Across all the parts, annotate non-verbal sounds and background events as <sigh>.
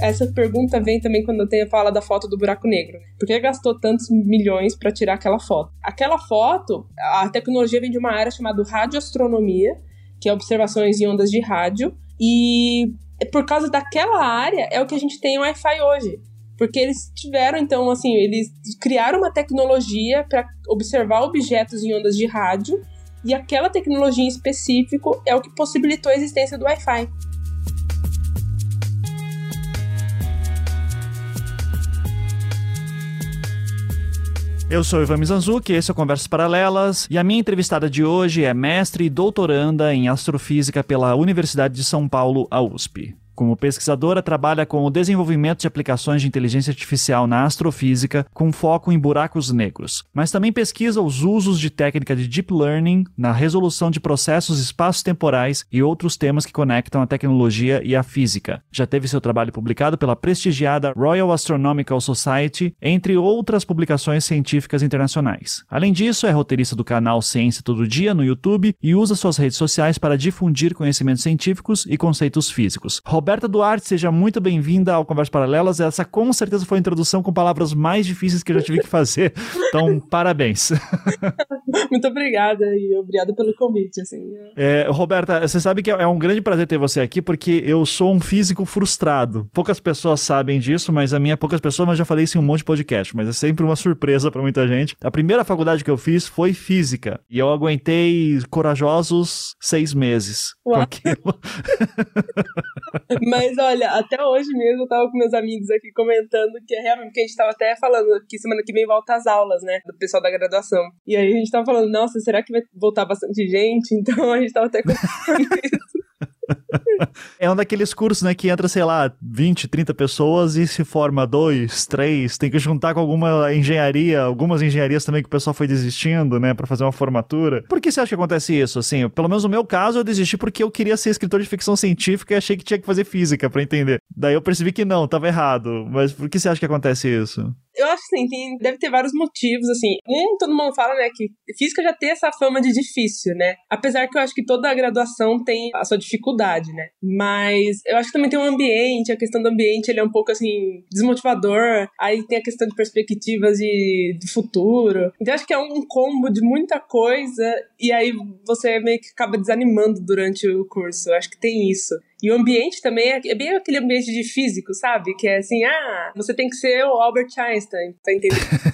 Essa pergunta vem também quando eu tenho fala da foto do buraco negro. Por que gastou tantos milhões para tirar aquela foto? Aquela foto, a tecnologia vem de uma área chamada radioastronomia, que é observações em ondas de rádio, e por causa daquela área é o que a gente tem o Wi-Fi hoje. Porque eles tiveram, então, assim, eles criaram uma tecnologia para observar objetos em ondas de rádio, e aquela tecnologia em específico é o que possibilitou a existência do Wi-Fi. Eu sou Ivan Mizanzuki, esse é o Conversas Paralelas, e a minha entrevistada de hoje é mestre e doutoranda em astrofísica pela Universidade de São Paulo, a USP. Como pesquisadora, trabalha com o desenvolvimento de aplicações de inteligência artificial na astrofísica, com foco em buracos negros. Mas também pesquisa os usos de técnica de deep learning na resolução de processos espaço-temporais e outros temas que conectam a tecnologia e a física. Já teve seu trabalho publicado pela prestigiada Royal Astronomical Society, entre outras publicações científicas internacionais. Além disso, é roteirista do canal Ciência Todo Dia no YouTube e usa suas redes sociais para difundir conhecimentos científicos e conceitos físicos. Roberta Duarte, seja muito bem-vinda ao Conversas Paralelas. Essa com certeza foi a introdução com palavras mais difíceis que eu já tive que fazer. Então, <laughs> parabéns. muito obrigada e obrigada pelo convite. Assim. É, Roberta, você sabe que é um grande prazer ter você aqui porque eu sou um físico frustrado. Poucas pessoas sabem disso, mas a minha poucas pessoas, mas já falei isso em um monte de podcast, mas é sempre uma surpresa para muita gente. A primeira faculdade que eu fiz foi física e eu aguentei corajosos seis meses Uau. com aquilo. <laughs> Mas olha, até hoje mesmo eu tava com meus amigos aqui comentando que é realmente que a gente tava até falando que semana que vem volta as aulas, né? Do pessoal da graduação. E aí a gente tava falando, nossa, será que vai voltar bastante gente? <laughs> Então a gente tava até com <laughs> isso. <laughs> é um daqueles cursos, né, que entra, sei lá, 20, 30 pessoas e se forma dois, três, tem que juntar com alguma engenharia, algumas engenharias também que o pessoal foi desistindo, né, para fazer uma formatura. Por que você acha que acontece isso? Assim, pelo menos no meu caso, eu desisti porque eu queria ser escritor de ficção científica e achei que tinha que fazer física para entender. Daí eu percebi que não, tava errado. Mas por que você acha que acontece isso? Eu acho que sim, tem, deve ter vários motivos, assim. Um, todo mundo fala, né, que física já tem essa fama de difícil, né? Apesar que eu acho que toda a graduação tem a sua dificuldade, né? Mas eu acho que também tem um ambiente, a questão do ambiente, ele é um pouco, assim, desmotivador. Aí tem a questão de perspectivas de, de futuro. Então acho que é um combo de muita coisa e aí você meio que acaba desanimando durante o curso. Eu acho que tem isso. E o ambiente também é, é, bem aquele ambiente de físico, sabe? Que é assim, ah, você tem que ser o Albert Einstein, tá entendendo? <laughs>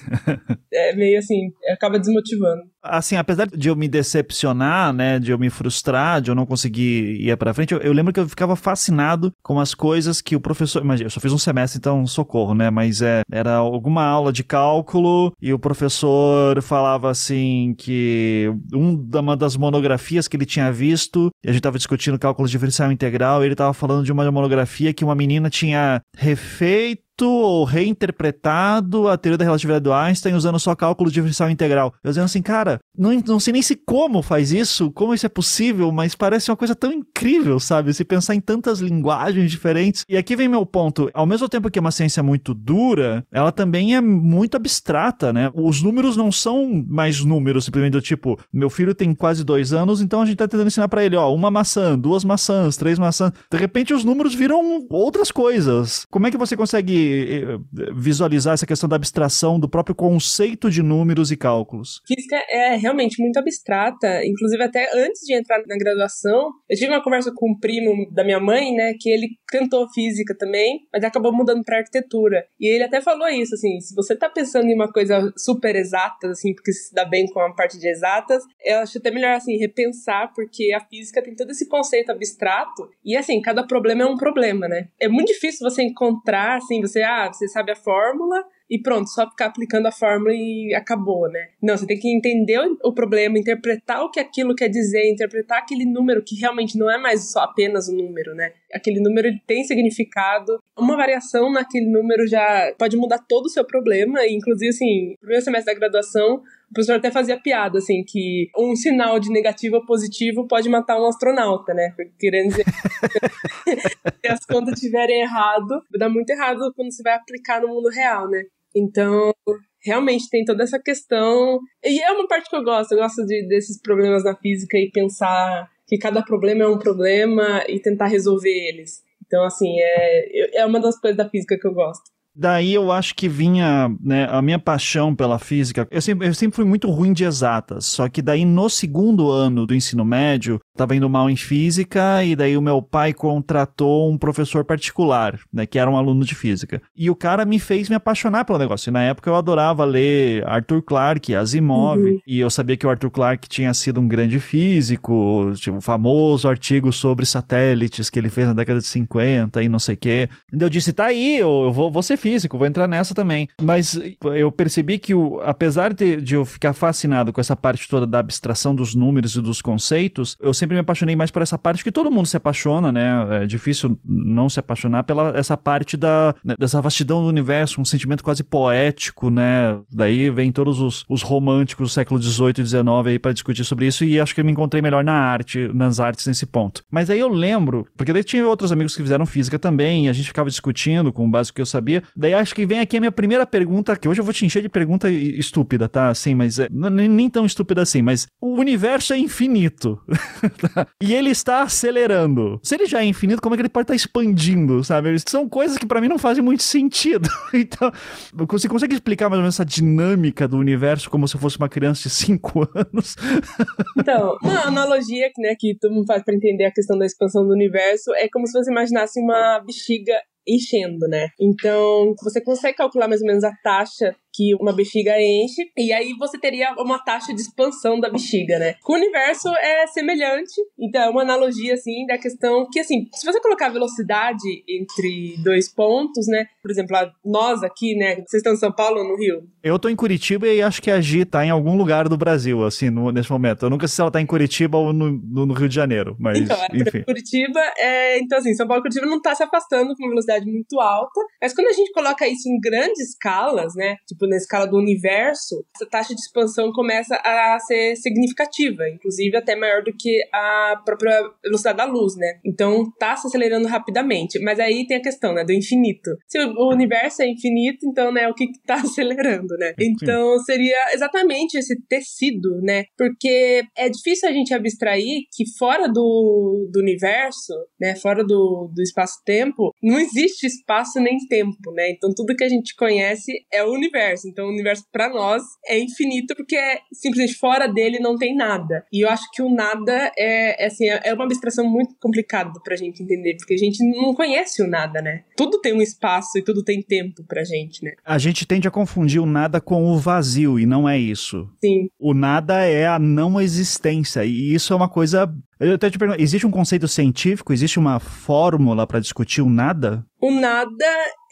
é meio assim, acaba desmotivando. Assim, apesar de eu me decepcionar, né, de eu me frustrar, de eu não conseguir ir para frente, eu, eu, lembro que eu ficava fascinado com as coisas que o professor, imagina, eu só fiz um semestre, então socorro, né, mas é, era alguma aula de cálculo e o professor falava assim que um, uma das monografias que ele tinha visto, e a gente tava discutindo cálculo diferencial integral, ele tava falando de uma monografia que uma menina tinha refeito ou reinterpretado a teoria da relatividade do Einstein usando só cálculo diferencial integral. Eu dizendo assim, cara, não, não sei nem se como faz isso, como isso é possível, mas parece uma coisa tão incrível, sabe? Se pensar em tantas linguagens diferentes. E aqui vem meu ponto. Ao mesmo tempo que é uma ciência muito dura, ela também é muito abstrata, né? Os números não são mais números, simplesmente do tipo, meu filho tem quase dois anos, então a gente tá tentando ensinar para ele, ó, uma maçã, duas maçãs, três maçãs. De repente os números viram outras coisas. Como é que você consegue eh, visualizar essa questão da abstração do próprio conceito de números e cálculos? Física é realmente muito abstrata, inclusive até antes de entrar na graduação, eu tive uma conversa com um primo da minha mãe, né, que ele cantou física também, mas acabou mudando para arquitetura. E ele até falou isso, assim, se você tá pensando em uma coisa super exata, assim, porque se dá bem com a parte de exatas, eu acho até melhor, assim, repensar, porque a física tem todo esse conceito abstrato, e assim, cada problema é um problema, né? É muito difícil você encontrar, assim, você, ah, você sabe a fórmula e pronto, só ficar aplicando a fórmula e acabou, né? Não, você tem que entender o problema, interpretar o que aquilo quer dizer, interpretar aquele número que realmente não é mais só apenas um número, né? Aquele número tem significado. Uma variação naquele número já pode mudar todo o seu problema, inclusive assim, no primeiro semestre da graduação, o professor até fazia piada, assim, que um sinal de negativo ou positivo pode matar um astronauta, né? Querendo dizer <laughs> se as contas estiverem errado, dá muito errado quando você vai aplicar no mundo real, né? Então, realmente tem toda essa questão. E é uma parte que eu gosto, eu gosto de, desses problemas na física e pensar que cada problema é um problema e tentar resolver eles. Então, assim, é, é uma das coisas da física que eu gosto. Daí eu acho que vinha né, a minha paixão pela física. Eu sempre, eu sempre fui muito ruim de exatas, só que daí no segundo ano do ensino médio, estava indo mal em física e daí o meu pai contratou um professor particular, né, que era um aluno de física. E o cara me fez me apaixonar pelo negócio. E na época eu adorava ler Arthur Clarke, Asimov, uhum. e eu sabia que o Arthur Clarke tinha sido um grande físico, tipo, um famoso artigo sobre satélites que ele fez na década de 50 e não sei o quê. E eu disse, tá aí, eu vou, vou ser físico, vou entrar nessa também. Mas eu percebi que, o, apesar de, de eu ficar fascinado com essa parte toda da abstração dos números e dos conceitos, eu sempre me apaixonei mais por essa parte que todo mundo se apaixona, né? É difícil não se apaixonar pela essa parte da, né, dessa vastidão do universo, um sentimento quase poético, né? Daí vem todos os, os românticos do século XVIII e XIX aí para discutir sobre isso e acho que eu me encontrei melhor na arte, nas artes nesse ponto. Mas aí eu lembro, porque daí tinha outros amigos que fizeram física também, e a gente ficava discutindo com o básico que eu sabia, Daí acho que vem aqui a minha primeira pergunta, que hoje eu vou te encher de pergunta estúpida, tá? Assim, mas é, nem tão estúpida assim, mas o universo é infinito. <laughs> Tá? e ele está acelerando. Se ele já é infinito, como é que ele pode estar expandindo, sabe? São coisas que para mim não fazem muito sentido. <laughs> então, você consegue explicar mais ou menos essa dinâmica do universo como se eu fosse uma criança de 5 <laughs> anos? então, uma analogia né, que todo mundo faz para entender a questão da expansão do universo é como se você imaginasse uma bexiga enchendo, né? Então, você consegue calcular mais ou menos a taxa que uma bexiga enche, e aí você teria uma taxa de expansão da bexiga, né? Com o universo é semelhante, então é uma analogia, assim, da questão que, assim, se você colocar velocidade entre dois pontos, né? Por exemplo, nós aqui, né? Vocês estão em São Paulo ou no Rio? Eu tô em Curitiba e acho que a Gi tá em algum lugar do Brasil, assim, no, nesse momento. Eu nunca sei se ela tá em Curitiba ou no, no, no Rio de Janeiro, mas, então, é, enfim. Curitiba, é, então, assim, São Paulo e Curitiba não tá se afastando com uma velocidade muito alta, mas quando a gente coloca isso em grandes escalas, né? Tipo, na escala do universo, essa taxa de expansão começa a ser significativa, inclusive até maior do que a própria velocidade da luz, né? Então tá se acelerando rapidamente. Mas aí tem a questão, né, do infinito. Se o universo é infinito, então, né, o que tá <laughs> acelerando, né? Então seria exatamente esse tecido, né? Porque é difícil a gente abstrair que fora do, do universo, né, fora do, do espaço-tempo, não existe espaço nem tempo, né? Então tudo que a gente conhece é o universo. Então o universo para nós é infinito porque é simplesmente fora dele não tem nada. E eu acho que o nada é, é assim, é uma abstração muito complicada pra gente entender, porque a gente não conhece o nada, né? Tudo tem um espaço e tudo tem tempo pra gente, né? A gente tende a confundir o nada com o vazio e não é isso. Sim. O nada é a não existência e isso é uma coisa eu até te pergunto, existe um conceito científico, existe uma fórmula para discutir o nada? O nada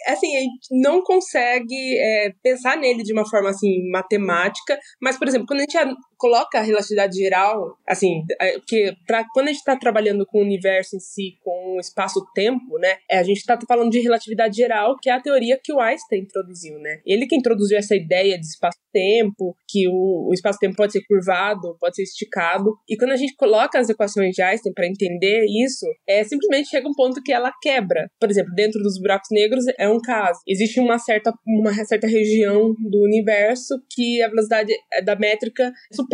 assim, a gente não consegue é, pensar nele de uma forma, assim, matemática, mas, por exemplo, quando a gente coloca a relatividade geral, assim, é, porque pra, quando a gente está trabalhando com o universo em si, com o espaço-tempo, né, é, a gente está falando de relatividade geral, que é a teoria que o Einstein introduziu, né? Ele que introduziu essa ideia de espaço-tempo, que o, o espaço-tempo pode ser curvado, pode ser esticado, e quando a gente coloca as equações de Einstein para entender isso, é simplesmente chega um ponto que ela quebra. Por exemplo, dentro dos buracos negros é um caso. Existe uma certa, uma certa região do universo que a velocidade da métrica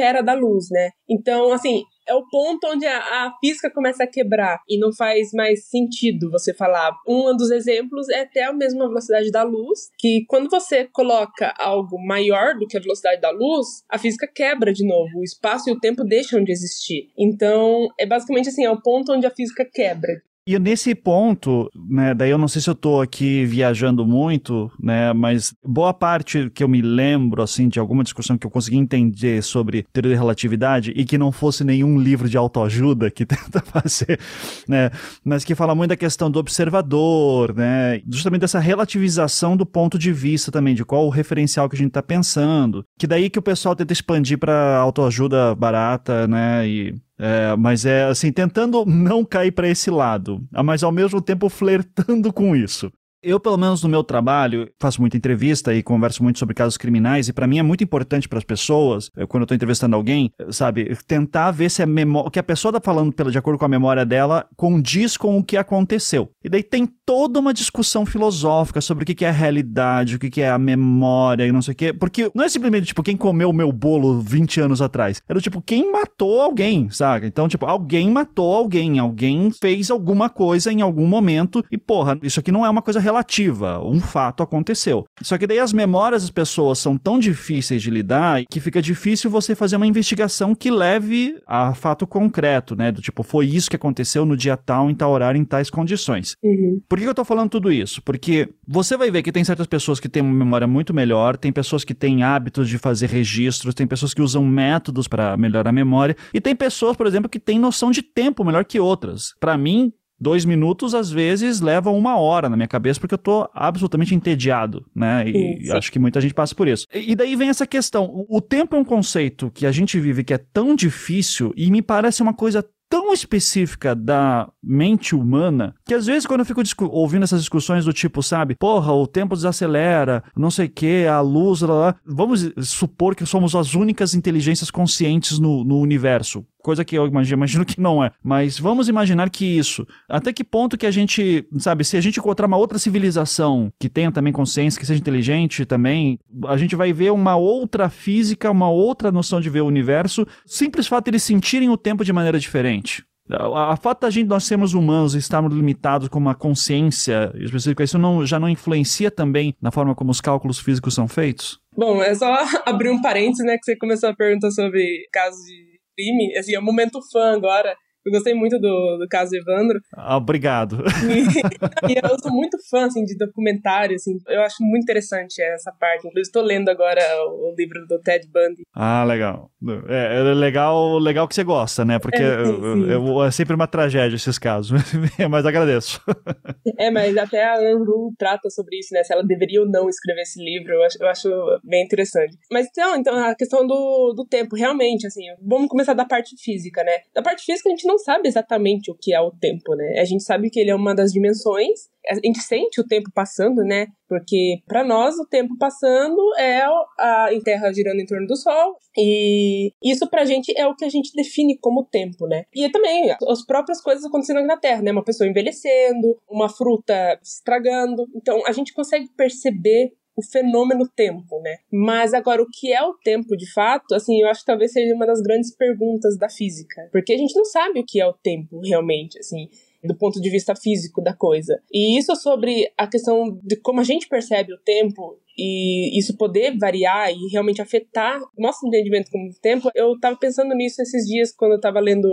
a da luz, né? Então, assim, é o ponto onde a, a, física começa a quebrar e não faz mais sentido você falar. Um dos exemplos é até a mesma velocidade da luz, que quando você coloca algo maior do que a velocidade da luz, a física quebra de novo. O espaço e o tempo deixam de existir. Então, é basicamente assim, é o ponto onde a física quebra. E nesse ponto, né, daí eu não sei se eu estou aqui viajando muito, né, mas boa parte que eu me lembro, assim, de alguma discussão que eu consegui entender sobre teoria da relatividade e que não fosse nenhum livro de autoajuda que <laughs> tenta fazer, né, mas que fala muito da questão do observador, né, justamente dessa relativização do ponto de vista também, de qual o referencial que a gente está pensando, que daí que o pessoal tenta expandir para autoajuda barata, né, e é, mas é assim, tentando não cair para esse lado, mas ao mesmo tempo flertando com isso. Eu, pelo menos no meu trabalho, faço muita entrevista e converso muito sobre casos criminais, e para mim é muito importante para as pessoas, quando eu tô entrevistando alguém, sabe, tentar ver se a memória, o que a pessoa tá falando de acordo com a memória dela condiz com o que aconteceu. E daí tem toda uma discussão filosófica sobre o que é a realidade, o que é a memória e não sei o quê, porque não é simplesmente tipo quem comeu o meu bolo 20 anos atrás, era tipo quem matou alguém, sabe? Então, tipo, alguém matou alguém, alguém fez alguma coisa em algum momento e porra, isso aqui não é uma coisa relativa, um fato aconteceu. Só que daí as memórias das pessoas são tão difíceis de lidar que fica difícil você fazer uma investigação que leve a fato concreto, né? Do tipo, foi isso que aconteceu no dia tal, em tal horário, em tais condições. Uhum. Por que eu tô falando tudo isso? Porque você vai ver que tem certas pessoas que têm uma memória muito melhor, tem pessoas que têm hábitos de fazer registros, tem pessoas que usam métodos para melhorar a memória, e tem pessoas, por exemplo, que têm noção de tempo melhor que outras. Para mim, dois minutos às vezes levam uma hora na minha cabeça porque eu tô absolutamente entediado, né? E acho que muita gente passa por isso. E daí vem essa questão. O tempo é um conceito que a gente vive que é tão difícil e me parece uma coisa tão específica da mente humana que às vezes quando eu fico ouvindo essas discussões do tipo, sabe, porra, o tempo desacelera, não sei o que, a luz, lá, lá, vamos supor que somos as únicas inteligências conscientes no, no universo coisa que eu imagino, imagino que não é. Mas vamos imaginar que isso. Até que ponto que a gente, sabe, se a gente encontrar uma outra civilização que tenha também consciência, que seja inteligente também, a gente vai ver uma outra física, uma outra noção de ver o universo, simples fato de eles sentirem o tempo de maneira diferente. A, a fato da gente, nós sermos humanos e estarmos limitados com uma consciência específica, isso não, já não influencia também na forma como os cálculos físicos são feitos? Bom, é só <laughs> abrir um parênteses, né, que você começou a perguntar sobre casos de crime, assim, é um momento fã agora. Eu gostei muito do, do caso Evandro. Ah, obrigado. E, <laughs> e, eu sou muito fã, assim, de documentário, assim. Eu acho muito interessante essa parte. Inclusive, estou lendo agora o, o, livro do Ted Bundy. Ah, legal. É, é legal, legal que você gosta, né? Porque é, sim, sim. é sempre uma tragédia esses casos. <laughs> mas agradeço. É, mas até a Andrew trata sobre isso, né? Se ela deveria ou não escrever esse livro. Eu acho, eu acho bem interessante. Mas então, então, a questão do, do tempo, realmente, assim, vamos começar da parte física, né? Da parte física, a gente não sabe exatamente o que é o tempo, né? A gente sabe que ele é uma das dimensões, a gente sente o tempo passando, né? Porque para nós o tempo passando é a Terra girando em torno do Sol e isso pra gente é o que a gente define como tempo, né? E também as próprias coisas acontecendo aqui na Terra, né? Uma pessoa envelhecendo, uma fruta estragando. Então a gente consegue perceber o fenômeno tempo, né? Mas agora, o que é o tempo de fato, assim, eu acho que talvez seja uma das grandes perguntas da física. Porque a gente não sabe o que é o tempo realmente, assim do ponto de vista físico da coisa. E isso sobre a questão de como a gente percebe o tempo e isso poder variar e realmente afetar o nosso entendimento como tempo, eu estava pensando nisso esses dias quando eu estava lendo,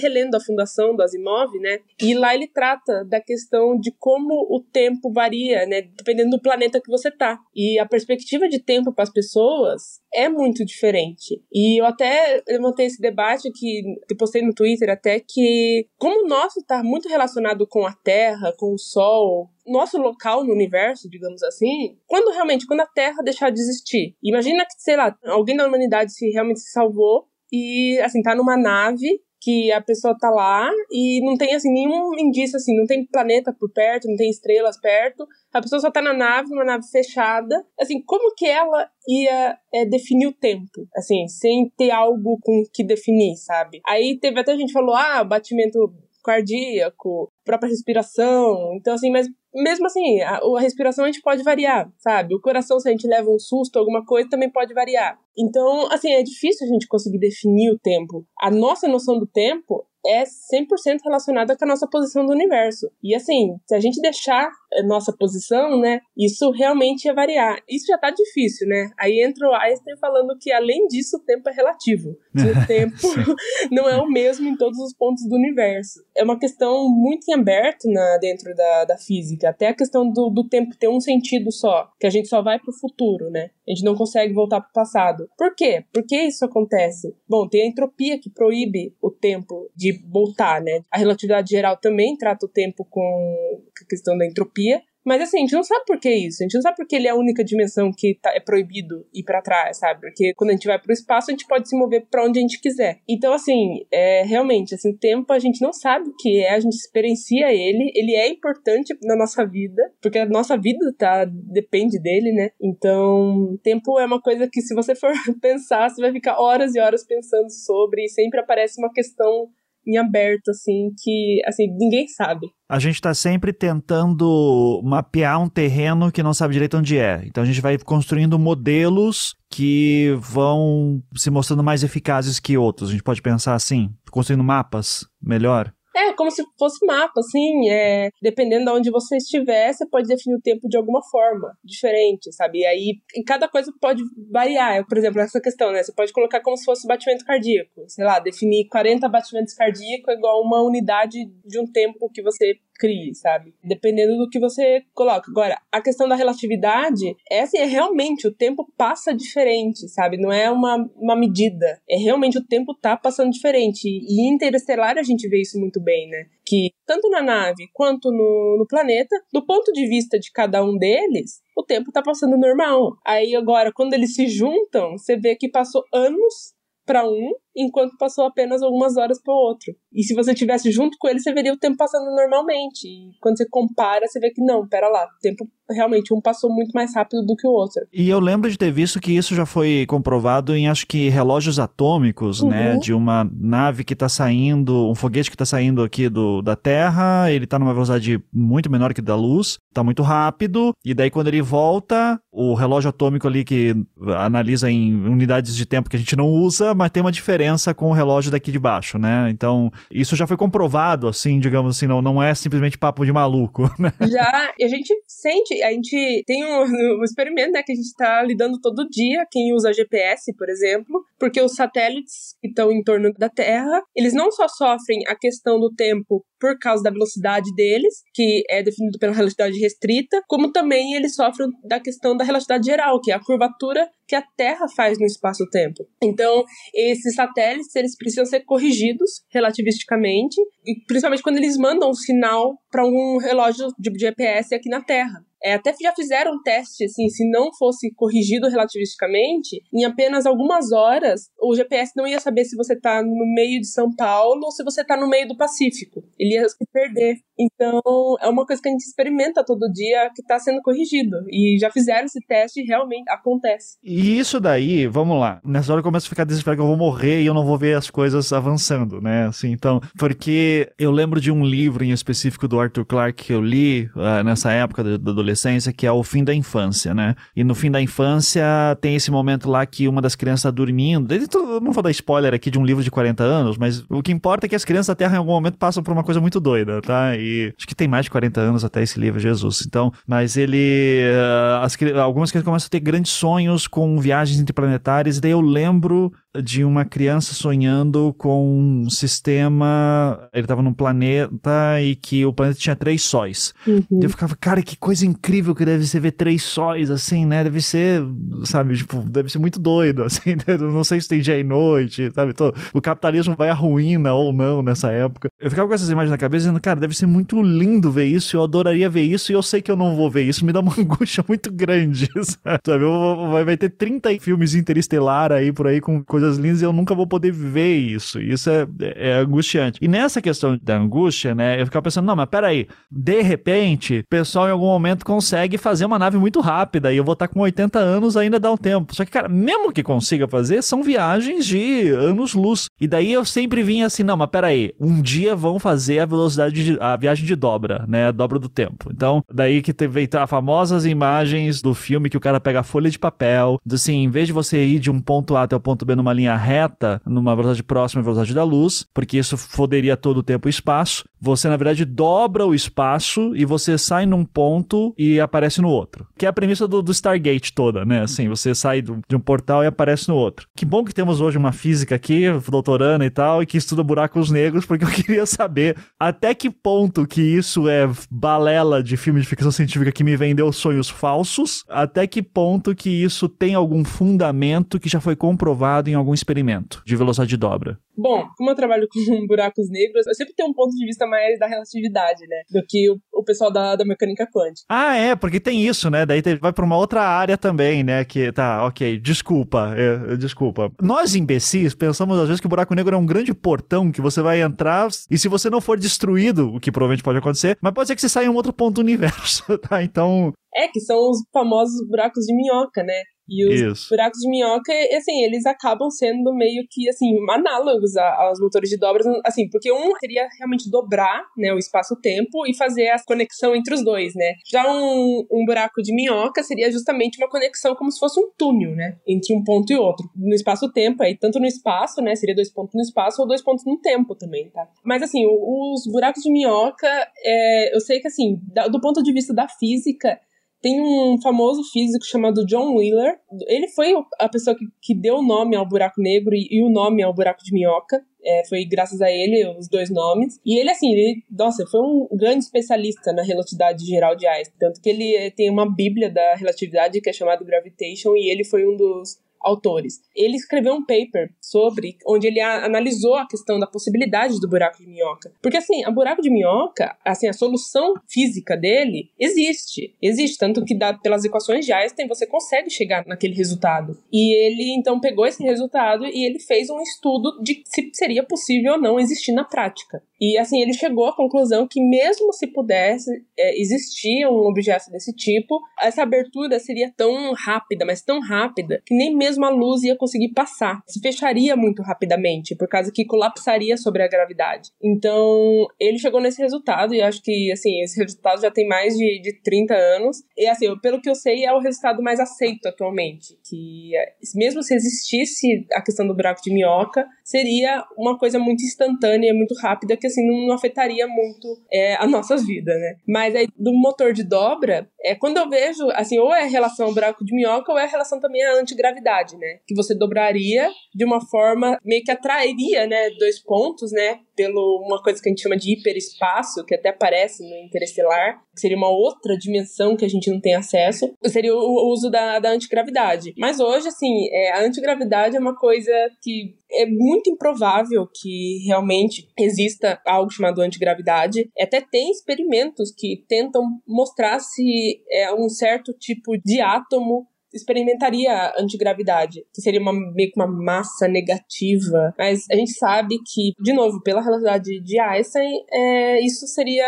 relendo a fundação do Asimov, né? E lá ele trata da questão de como o tempo varia, né? Dependendo do planeta que você tá. E a perspectiva de tempo para as pessoas é muito diferente. E eu até levantei esse debate que eu postei no Twitter até que como o nosso está muito relacionado com a Terra, com o Sol, nosso local no universo, digamos assim, quando realmente, quando a Terra deixar de existir. Imagina que, sei lá, alguém da humanidade se realmente se salvou e, assim, tá numa nave que a pessoa tá lá e não tem, assim, nenhum indício, assim, não tem planeta por perto, não tem estrelas perto, a pessoa só tá na nave, uma nave fechada. Assim, como que ela ia é, definir o tempo? Assim, sem ter algo com que definir, sabe? Aí teve até gente falou, ah, batimento cardíaco, própria respiração. Então, assim, mas mesmo assim, a, a, respiração a gente pode variar, sabe? O coração, se a gente leva um susto, alguma coisa, também pode variar. Então, assim, é difícil a gente conseguir definir o tempo. A nossa noção do tempo é 100% relacionada com a nossa posição do universo. E assim, se a gente deixar nossa posição, né, isso realmente ia variar. Isso já tá difícil, né? Aí entra o Einstein falando que além disso o tempo é relativo. <laughs> O tempo <laughs> não é o mesmo em todos os pontos do universo. É uma questão muito em aberto na, dentro da, da física. Até a questão do, do tempo ter um sentido só, que a gente só vai pro futuro, né? A gente não consegue voltar pro passado. Por quê? Por que isso acontece? Bom, tem a entropia que proíbe o tempo de voltar, né? A relatividade geral também trata o tempo com questão da entropia, Mas assim, a gente não sabe por que isso. A gente não sabe porque ele é a única dimensão que tá, é proibido ir para trás, sabe? Porque quando a gente vai pro espaço, a gente pode se mover para onde a gente quiser. Então, assim, é, realmente, assim, o tempo a gente não sabe o que é, a gente experiencia ele, ele é importante na nossa vida, porque a nossa vida tá, depende dele, né? Então, tempo é uma coisa que se você for <laughs> pensar, você vai ficar horas e horas pensando sobre, e sempre aparece uma questão em aberto, assim, que, assim, ninguém sabe. A gente está sempre tentando mapear um terreno que não sabe direito onde é. Então a gente vai construindo modelos que vão se mostrando mais eficazes que outros. A gente pode pensar assim, construindo mapas melhor. É, como se fosse mapa, assim, é, dependendo de onde você estiver, você pode definir o tempo de alguma forma diferente, sabe? E aí, em cada coisa pode variar. Por exemplo, essa questão, né? Você pode colocar como se fosse batimento cardíaco. Sei lá, definir 40 batimentos cardíacos igual uma unidade de um tempo que você crie, sabe? Dependendo do que você coloca. Agora, a questão da relatividade é assim, é realmente o tempo passa diferente, sabe? Não é uma, uma medida. É realmente o tempo tá passando diferente. E em Interestelar a gente vê isso muito bem, né? Que tanto na nave quanto no, no planeta, do ponto de vista de cada um deles, o tempo tá passando normal. Aí agora, quando eles se juntam, você vê que passou anos para um enquanto passou apenas algumas horas para o outro. E se você tivesse junto com ele, você veria o tempo passando normalmente. E quando você compara, você vê que não, pera lá, o tempo realmente um passou muito mais rápido do que o outro. E eu lembro de ter visto que isso já foi comprovado em acho que relógios atômicos, né, uhum. né, de uma nave que está saindo, um foguete que está saindo aqui do, da Terra, ele está numa velocidade muito menor que da luz, está muito rápido, e daí quando ele volta, o relógio atômico ali que analisa em unidades de tempo que a gente não usa, mas tem uma diferença diferença com o relógio daqui de baixo, né? Então, isso já foi comprovado, assim, digamos assim, não, não é simplesmente papo de maluco, <laughs> né? Já, a gente sente, a gente tem um, <laughs> um experimento, né, que a gente está lidando todo dia, quem usa GPS, por exemplo, porque os satélites que estão em torno da Terra, eles não só sofrem a questão do tempo por causa da velocidade deles, que é definido pela relatividade restrita, como também eles sofrem da questão da relatividade geral, que é a curvatura que a Terra faz no espaço-tempo. Então, esses satélites, eles precisam ser corrigidos relativisticamente, e principalmente quando eles mandam um sinal para um relógio de GPS aqui na Terra. É, até já fizeram um teste, assim, se não fosse corrigido relativisticamente, em apenas algumas horas, o GPS não ia saber se você está no meio de São Paulo ou se você está no meio do Pacífico. Ele ia se perder. Então, é uma coisa que a gente experimenta todo dia que está sendo corrigido. E já fizeram esse teste e realmente acontece. E isso daí, vamos lá, nessa hora eu começo a ficar desesperado que eu vou morrer e eu não vou ver as coisas avançando, né? Assim, então, porque eu lembro de um livro em específico do Arthur Clarke que eu li uh, nessa época da adolescência que é o fim da infância, né? E no fim da infância tem esse momento lá que uma das crianças está dormindo. Eu não vou dar spoiler aqui de um livro de 40 anos, mas o que importa é que as crianças da Terra em algum momento passam por uma coisa muito doida, tá? Acho que tem mais de 40 anos até esse livro, Jesus. Então, mas ele. Uh, as, algumas crianças começam a ter grandes sonhos com viagens interplanetárias, e daí eu lembro de uma criança sonhando com um sistema. Ele estava num planeta e que o planeta tinha três sóis. Uhum. Eu ficava, cara, que coisa incrível que deve ser ver três sóis, assim, né? Deve ser, sabe, tipo, deve ser muito doido, <laughs> assim. Não sei se tem dia e noite, sabe? o capitalismo vai à ruína ou não nessa época. Eu ficava com essas imagens na cabeça dizendo, cara, deve ser muito lindo ver isso, eu adoraria ver isso e eu sei que eu não vou ver isso. Me dá uma <laughs> angústia muito grande, <laughs> sabe? Eu, vai, ter 30 filmes interestelar aí por aí com coisas coisas lindas e eu nunca vou poder viver isso. Isso é, é angustiante. E nessa questão da angústia, né, eu ficava pensando, não, mas peraí, de repente, o pessoal em algum momento consegue fazer uma nave muito rápida e eu vou estar com 80 anos ainda dá um tempo. Só que, cara, mesmo que consiga fazer, são viagens de anos-luz. E daí eu sempre vinha assim, não, mas peraí, um dia vão fazer a velocidade, de, a viagem de dobra, né, a dobra do tempo. Então, daí que teve as famosas imagens do filme que o cara pega a folha de papel, assim, em vez de você ir de um ponto A até o ponto B numa linha reta, numa velocidade próxima à velocidade da luz, porque isso foderia todo o tempo e espaço. Você, na verdade, dobra o espaço e você sai num ponto e aparece no outro. Que é a premissa do, do Stargate toda, né? Assim, você sai do, de um portal e aparece no outro. Que bom que temos hoje uma física aqui, doutorando e tal, e que estuda buracos negros, porque eu <laughs> queria saber até que ponto que isso é balela de filme de ficção científica que me vendeu sonhos falsos, até que ponto que isso tem algum fundamento que já foi comprovado em algum experimento de velocidade de dobra. Bom, como eu trabalho com <laughs> buracos negros, eu sempre tenho um ponto de vista mais da relatividade, né? Do que o, o pessoal da, da mecânica quântica. Ah, é, porque tem isso, né? Daí vai para uma outra área também, né? Que tá, ok, desculpa, é, desculpa. Nós imbecis pensamos às vezes que o buraco negro é um grande portão que você vai entrar e se você não for destruído, o que provavelmente pode acontecer, mas pode ser que você saia em um outro ponto do universo, <laughs> tá? Então, é, que são os famosos buracos de minhoca, né? E os Isso. buracos de minhoca, assim, eles acabam sendo meio que, assim, análogos aos motores de dobras, assim, porque um seria realmente dobrar, né, o espaço-tempo e fazer a conexão entre os dois, né? Já um, um buraco de minhoca seria justamente uma conexão como se fosse um túnel, né, entre um ponto e outro. No espaço-tempo, aí, tanto no espaço, né, seria dois pontos no espaço ou dois pontos no tempo também, tá? Mas, assim, os buracos de minhoca, é, eu sei que, assim, do ponto de vista da física, tem um famoso físico chamado John Wheeler. Ele foi a pessoa que, que deu o nome ao buraco negro e, e o nome ao buraco de minhoca. É, foi graças a ele os dois nomes. E ele, assim, ele, nossa, foi um grande especialista na relatividade geral de Einstein. Tanto que ele eh, tem uma bíblia da relatividade que é chamada Gravitation e ele foi um dos autores. Ele escreveu um paper sobre, onde ele analisou a questão da possibilidade do buraco de minhoca. Porque assim, a buraco de minhoca, assim, a solução física dele existe. Existe, tanto que dá, pelas equações de Einstein você consegue chegar naquele resultado. E ele então pegou esse resultado e ele fez um estudo de se seria possível ou não existir na prática. E assim, ele chegou à conclusão que mesmo se pudesse é, existir um objeto desse tipo, essa abertura seria tão rápida, mas tão rápida, que nem mesmo a luz ia conseguir passar. Se fecharia muito rapidamente, por causa que colapsaria sobre a gravidade. Então, ele chegou nesse resultado, e acho que, assim, esse resultado já tem mais de, de 30 anos. E, assim, pelo que eu sei, é o resultado mais aceito atualmente. Que, é, mesmo se existisse a questão do buraco de minhoca, seria uma coisa muito instantânea, muito rápida, que assim não, afetaria muito é, as nossas vidas, né? Mas aí do motor de dobra, é quando eu vejo, assim, ou é relação ao buraco de minhoca ou é relação também à antigravidade, né? Que você dobraria de uma forma meio que atrairia, né, dois pontos, né, pelo uma coisa que a gente chama de hiperespaço, que até aparece no interestelar, que seria uma outra dimensão que a gente não tem acesso, seria o, uso da, da antigravidade. Mas hoje, assim, é, a antigravidade é uma coisa que é muito improvável que realmente exista algo chamado antigravidade. Até tem experimentos que tentam mostrar se é um certo tipo de átomo experimentaria antigravidade, que seria uma, meio que uma massa negativa. Mas a gente sabe que, de novo, pela relatividade de Einstein, é, isso seria,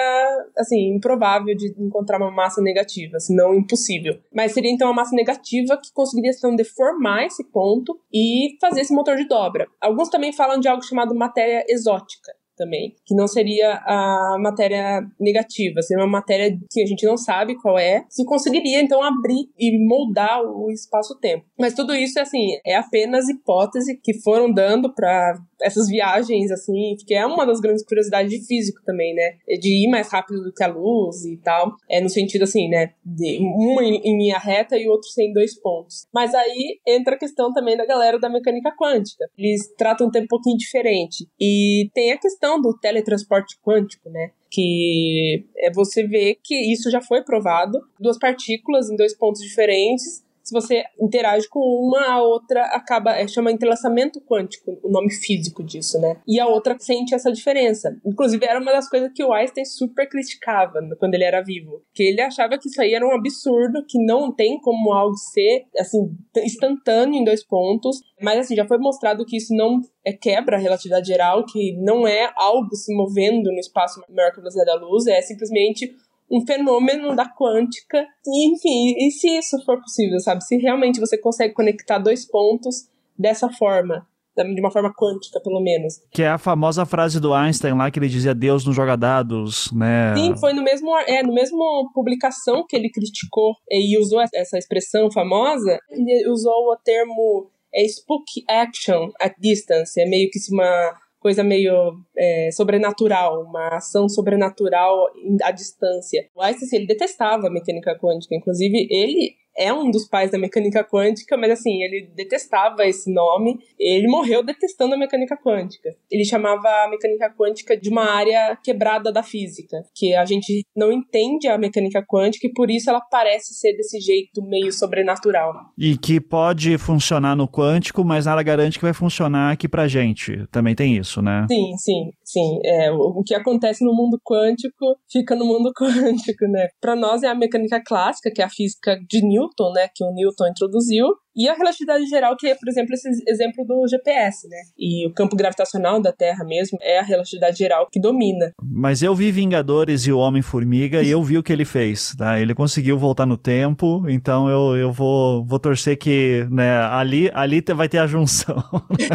assim, improvável de encontrar uma massa negativa, se não impossível. Mas seria então uma massa negativa que conseguiria então deformar esse ponto e fazer esse motor de dobra. Alguns também falam de algo chamado matéria exótica também, que não seria a matéria negativa, seria uma matéria que a gente não sabe qual é, que conseguiria então abrir e moldar o espaço-tempo. Mas tudo isso assim é apenas hipótese que foram dando para essas viagens assim, que é uma das grandes curiosidades de físico também, né, é de ir mais rápido do que a luz e tal, é no sentido assim, né, de uma em linha reta e outro sem dois pontos. Mas aí entra a questão também da galera da mecânica quântica. Eles tratam um tempo um pouquinho diferente e tem a questão questão do teletransporte quântico, né? Que é você ver que isso já foi provado, duas partículas em dois pontos diferentes se você interage com uma, a outra acaba, é, chama entrelaçamento quântico, o nome físico disso, né? E a outra sente essa diferença. Inclusive, era uma das coisas que o Einstein super criticava quando ele era vivo. Que ele achava que isso aí era um absurdo, que não tem como algo ser, assim, instantâneo em dois pontos. Mas, assim, já foi mostrado que isso não é quebra a relatividade geral, que não é algo se movendo no espaço maior que a velocidade da luz, é simplesmente um fenômeno da quântica. E, enfim, e se isso for possível, sabe? Se realmente você consegue conectar dois pontos dessa forma, de uma forma quântica, pelo menos. Que é a famosa frase do Einstein lá que ele dizia Deus não joga dados, né? Sim, foi no mesmo, é, no mesmo publicação que ele criticou e usou essa expressão famosa, ele usou o termo é, spook action at distance, é meio que uma coisa meio é, sobrenatural, uma ação sobrenatural à distância. O Einstein, ele detestava a mecânica quântica, inclusive ele é um dos pais da mecânica quântica, mas assim, ele detestava esse nome. Ele morreu detestando a mecânica quântica. Ele chamava a mecânica quântica de uma área quebrada da física, que a gente não entende a mecânica quântica e por isso ela parece ser desse jeito meio sobrenatural. E que pode funcionar no quântico, mas nada garante que vai funcionar aqui pra gente. Também tem isso, né? Sim, sim, sim. É, o, que acontece no mundo quântico fica no mundo <laughs> quântico, né? Para nós é a mecânica clássica, que é a física de Newton, né? Que o Newton introduziu, e a relatividade geral, que é, por exemplo, esse exemplo do GPS, né? E o campo gravitacional da Terra mesmo é a relatividade geral que domina. Mas eu vi Vingadores e o Homem-Formiga e eu vi o que ele fez, tá? Ele conseguiu voltar no tempo, então eu, eu vou, vou torcer que, né, ali, ali vai ter a junção.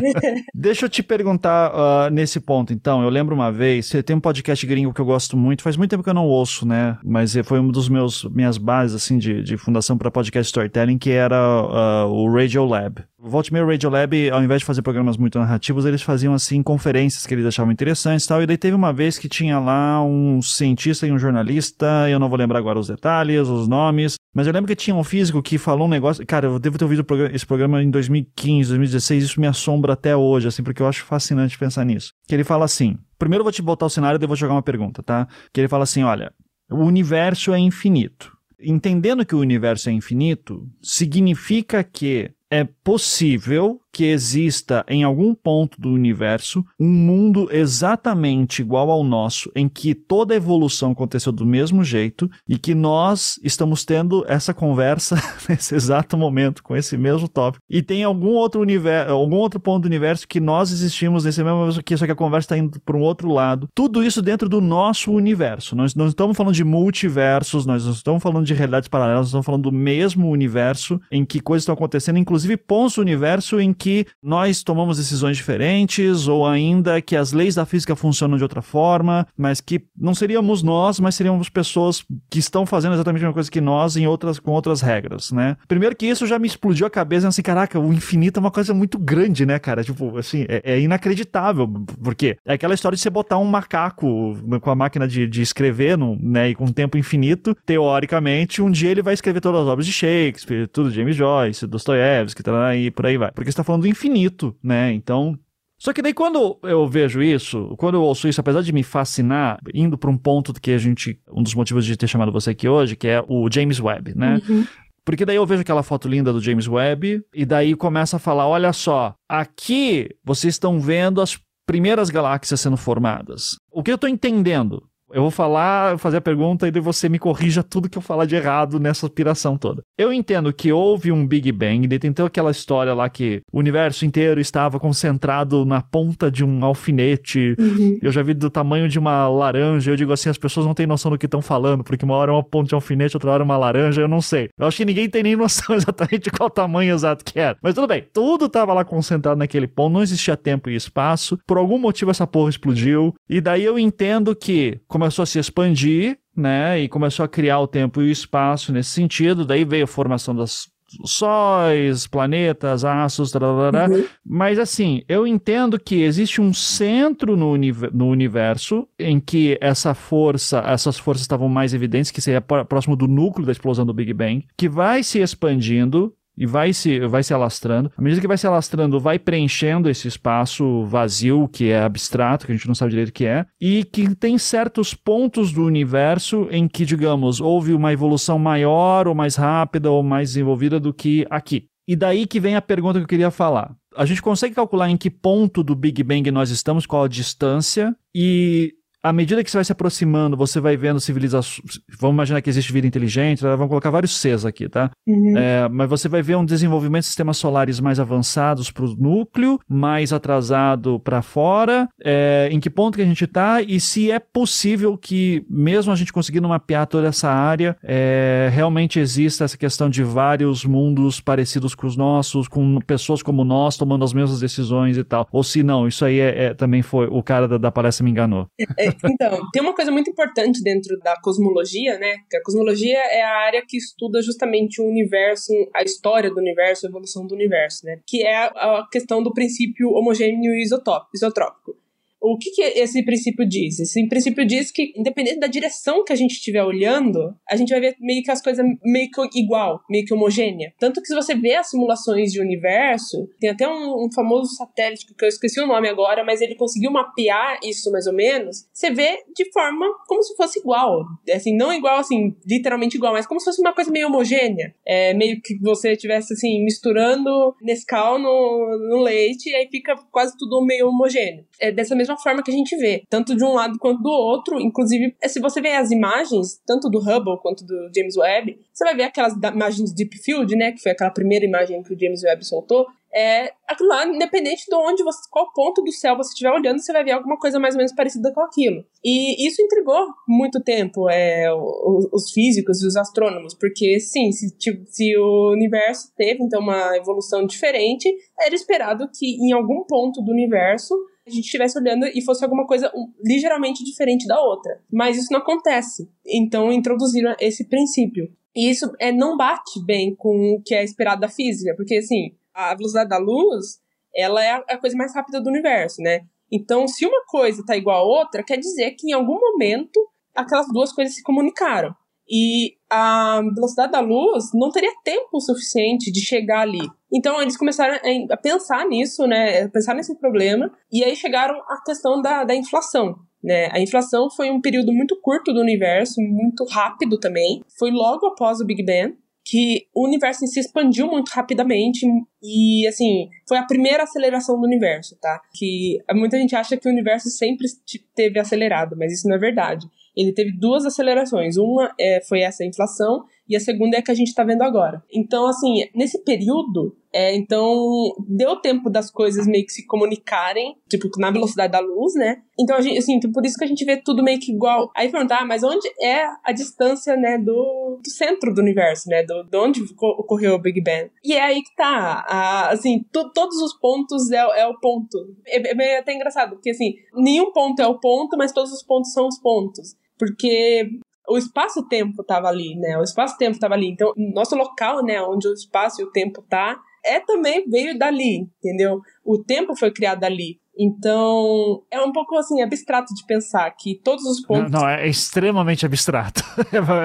<laughs> Deixa eu te perguntar uh, nesse ponto, então. Eu lembro uma vez, você tem um podcast gringo que eu gosto muito, faz muito tempo que eu não ouço, né? Mas foi uma dos meus minhas bases, assim, de, de fundação para podcast storytelling, que era uh, o Radiolab. O Voltmeer Radiolab, ao invés de fazer programas muito narrativos, eles faziam assim conferências que eles achavam interessantes e tal. E daí teve uma vez que tinha lá um cientista e um jornalista, eu não vou lembrar agora os detalhes, os nomes, mas eu lembro que tinha um físico que falou um negócio. Cara, eu devo ter ouvido esse programa em 2015, 2016, isso me assombra até hoje, assim, porque eu acho fascinante pensar nisso. Que ele fala assim: primeiro eu vou te botar o cenário e depois vou jogar uma pergunta, tá? Que ele fala assim: olha, o universo é infinito entendendo que o universo é infinito, significa que é possível que exista em algum ponto do universo um mundo exatamente igual ao nosso, em que toda a evolução aconteceu do mesmo jeito e que nós estamos tendo essa conversa <laughs> nesse exato momento com esse mesmo tópico. E tem algum outro universo, algum outro ponto do universo que nós existimos nesse mesmo que só que a conversa está indo para um outro lado. Tudo isso dentro do nosso universo. Nós não estamos falando de multiversos, nós não estamos falando de realidades paralelas, nós estamos falando do mesmo universo em que coisas estão acontecendo, inclusive pontos do universo em que nós tomamos decisões diferentes ou ainda que as leis da física funcionam de outra forma, mas que não seríamos nós, mas seríamos pessoas que estão fazendo exatamente a mesma coisa que nós em outras com outras regras, né? Primeiro que isso já me explodiu a cabeça assim, caraca, o infinito é uma coisa muito grande, né, cara? Tipo, assim, é, é inacreditável, porque é aquela história de você botar um macaco com a máquina de, de escrever, no, né, e com um tempo infinito, teoricamente, um dia ele vai escrever todas as obras de Shakespeare, tudo de James Joyce, Dostoiévski, e por aí vai. Porque você tá falando do infinito né? Então, só que daí quando eu vejo isso, quando eu ouço isso, apesar de me fascinar, indo para um ponto que a gente, um dos motivos de ter chamado você aqui hoje, que é o James Webb, né? Uhum. Porque daí eu vejo aquela foto linda do James Webb e daí começa a falar, olha só, aqui vocês estão vendo as primeiras galáxias sendo formadas. O que eu estou entendendo? Eu vou falar, fazer a pergunta e daí você me corrija tudo que eu falar de errado nessa aspiração toda. Eu entendo que houve um Big Bang, daí tem aquela história lá que o universo inteiro estava concentrado na ponta de um alfinete. Uhum. Eu já vi do tamanho de uma laranja. Eu digo assim, as pessoas não têm noção do que estão falando, porque uma hora é uma ponta de alfinete, outra hora é uma laranja, eu não sei. Eu acho que ninguém tem nem noção <laughs> exatamente qual tamanho exato que era. Mas tudo bem, tudo estava lá concentrado naquele ponto, não existia tempo e espaço. Por algum motivo essa porra explodiu. E daí eu entendo que, começou a se expandir, né? E começou a criar o tempo e o espaço nesse sentido. Daí veio a formação das sóis, planetas, astros, uhum. mas assim, eu entendo que existe um centro no, uni no universo em que essa força, essas forças estavam mais evidentes, que seria próximo do núcleo da explosão do Big Bang, que vai se expandindo e vai se, vai se alastrando. À medida que vai se alastrando, vai preenchendo esse espaço vazio, que é abstrato, que a gente não sabe direito o que é, e que tem certos pontos do universo em que, digamos, houve uma evolução maior, ou mais rápida, ou mais desenvolvida do que aqui. E daí que vem a pergunta que eu queria falar. A gente consegue calcular em que ponto do Big Bang nós estamos, qual a distância, e à medida que você vai se aproximando, você vai vendo civilizações. Vamos imaginar que existe vida inteligente, vamos colocar vários Cs aqui, tá? Uhum. É, mas você vai ver um desenvolvimento de sistemas solares mais avançados para o núcleo, mais atrasado para fora. É, em que ponto que a gente está e se é possível que, mesmo a gente conseguindo mapear toda essa área, é, realmente exista essa questão de vários mundos parecidos com os nossos, com pessoas como nós tomando as mesmas decisões e tal. Ou se não, isso aí é, é também foi o cara da, da palestra me enganou. É, então, tem uma coisa muito importante dentro da cosmologia, né? Que a cosmologia é a área que estuda justamente o universo, a história do universo, a evolução do universo, né? Que é a questão do princípio homogêneo e isotrópico. O que, que esse princípio diz? Esse princípio diz que, independente da direção que a gente estiver olhando, a gente vai ver meio que as coisas meio que igual, meio que homogênea. Tanto que se você vê as simulações de universo, tem até um, um famoso satélite que eu esqueci o nome agora, mas ele conseguiu mapear isso mais ou menos. Você vê de forma como se fosse igual. Assim, não igual assim, literalmente igual, mas como se fosse uma coisa meio homogênea. É meio que você estivesse assim, misturando Nescau no, no leite, e aí fica quase tudo meio homogêneo. É dessa mesma forma que a gente vê, tanto de um lado quanto do outro. Inclusive, se você ver as imagens, tanto do Hubble quanto do James Webb, você vai ver aquelas imagens Deep Field, né? Que foi aquela primeira imagem que o James Webb soltou é aquilo lá, independente de onde você, qual ponto do céu você estiver olhando, você vai ver alguma coisa mais ou menos parecida com aquilo. E isso intrigou muito tempo é, os, os físicos e os astrônomos, porque sim, se, se o universo teve então uma evolução diferente, era esperado que em algum ponto do universo a gente estivesse olhando e fosse alguma coisa ligeiramente diferente da outra. Mas isso não acontece. Então introduziram esse princípio. E isso é, não bate bem com o que é esperado da física, porque assim, a velocidade da luz, ela é a coisa mais rápida do universo, né? Então, se uma coisa está igual a outra, quer dizer que em algum momento aquelas duas coisas se comunicaram. E a velocidade da luz não teria tempo suficiente de chegar ali. Então eles começaram a pensar nisso, né? Pensar nesse problema. E aí chegaram à questão da, da inflação. Né? A inflação foi um período muito curto do universo, muito rápido também. Foi logo após o Big Bang que o universo se expandiu muito rapidamente e, assim, foi a primeira aceleração do universo, tá? Que muita gente acha que o universo sempre teve acelerado, mas isso não é verdade. Ele teve duas acelerações. Uma é, foi essa inflação e a segunda é a que a gente está vendo agora. Então, assim, nesse período, é, então deu tempo das coisas meio que se comunicarem, tipo, na velocidade da luz, né? Então, a gente, assim, então por isso que a gente vê tudo meio que igual. Aí perguntar, ah, mas onde é a distância, né, do, do centro do universo, né? Do, de onde ocorreu o Big Bang? E é aí que tá, a, assim, todos os pontos é, é o ponto. É, é até engraçado, porque assim, nenhum ponto é o ponto, mas todos os pontos são os pontos porque o espaço-tempo estava ali, né? O espaço-tempo estava ali. Então, nosso local, né, onde o espaço e o tempo tá, é também veio dali, entendeu? O tempo foi criado ali. Então, é um pouco assim, abstrato de pensar que todos os pontos. Não, não é extremamente abstrato. <laughs>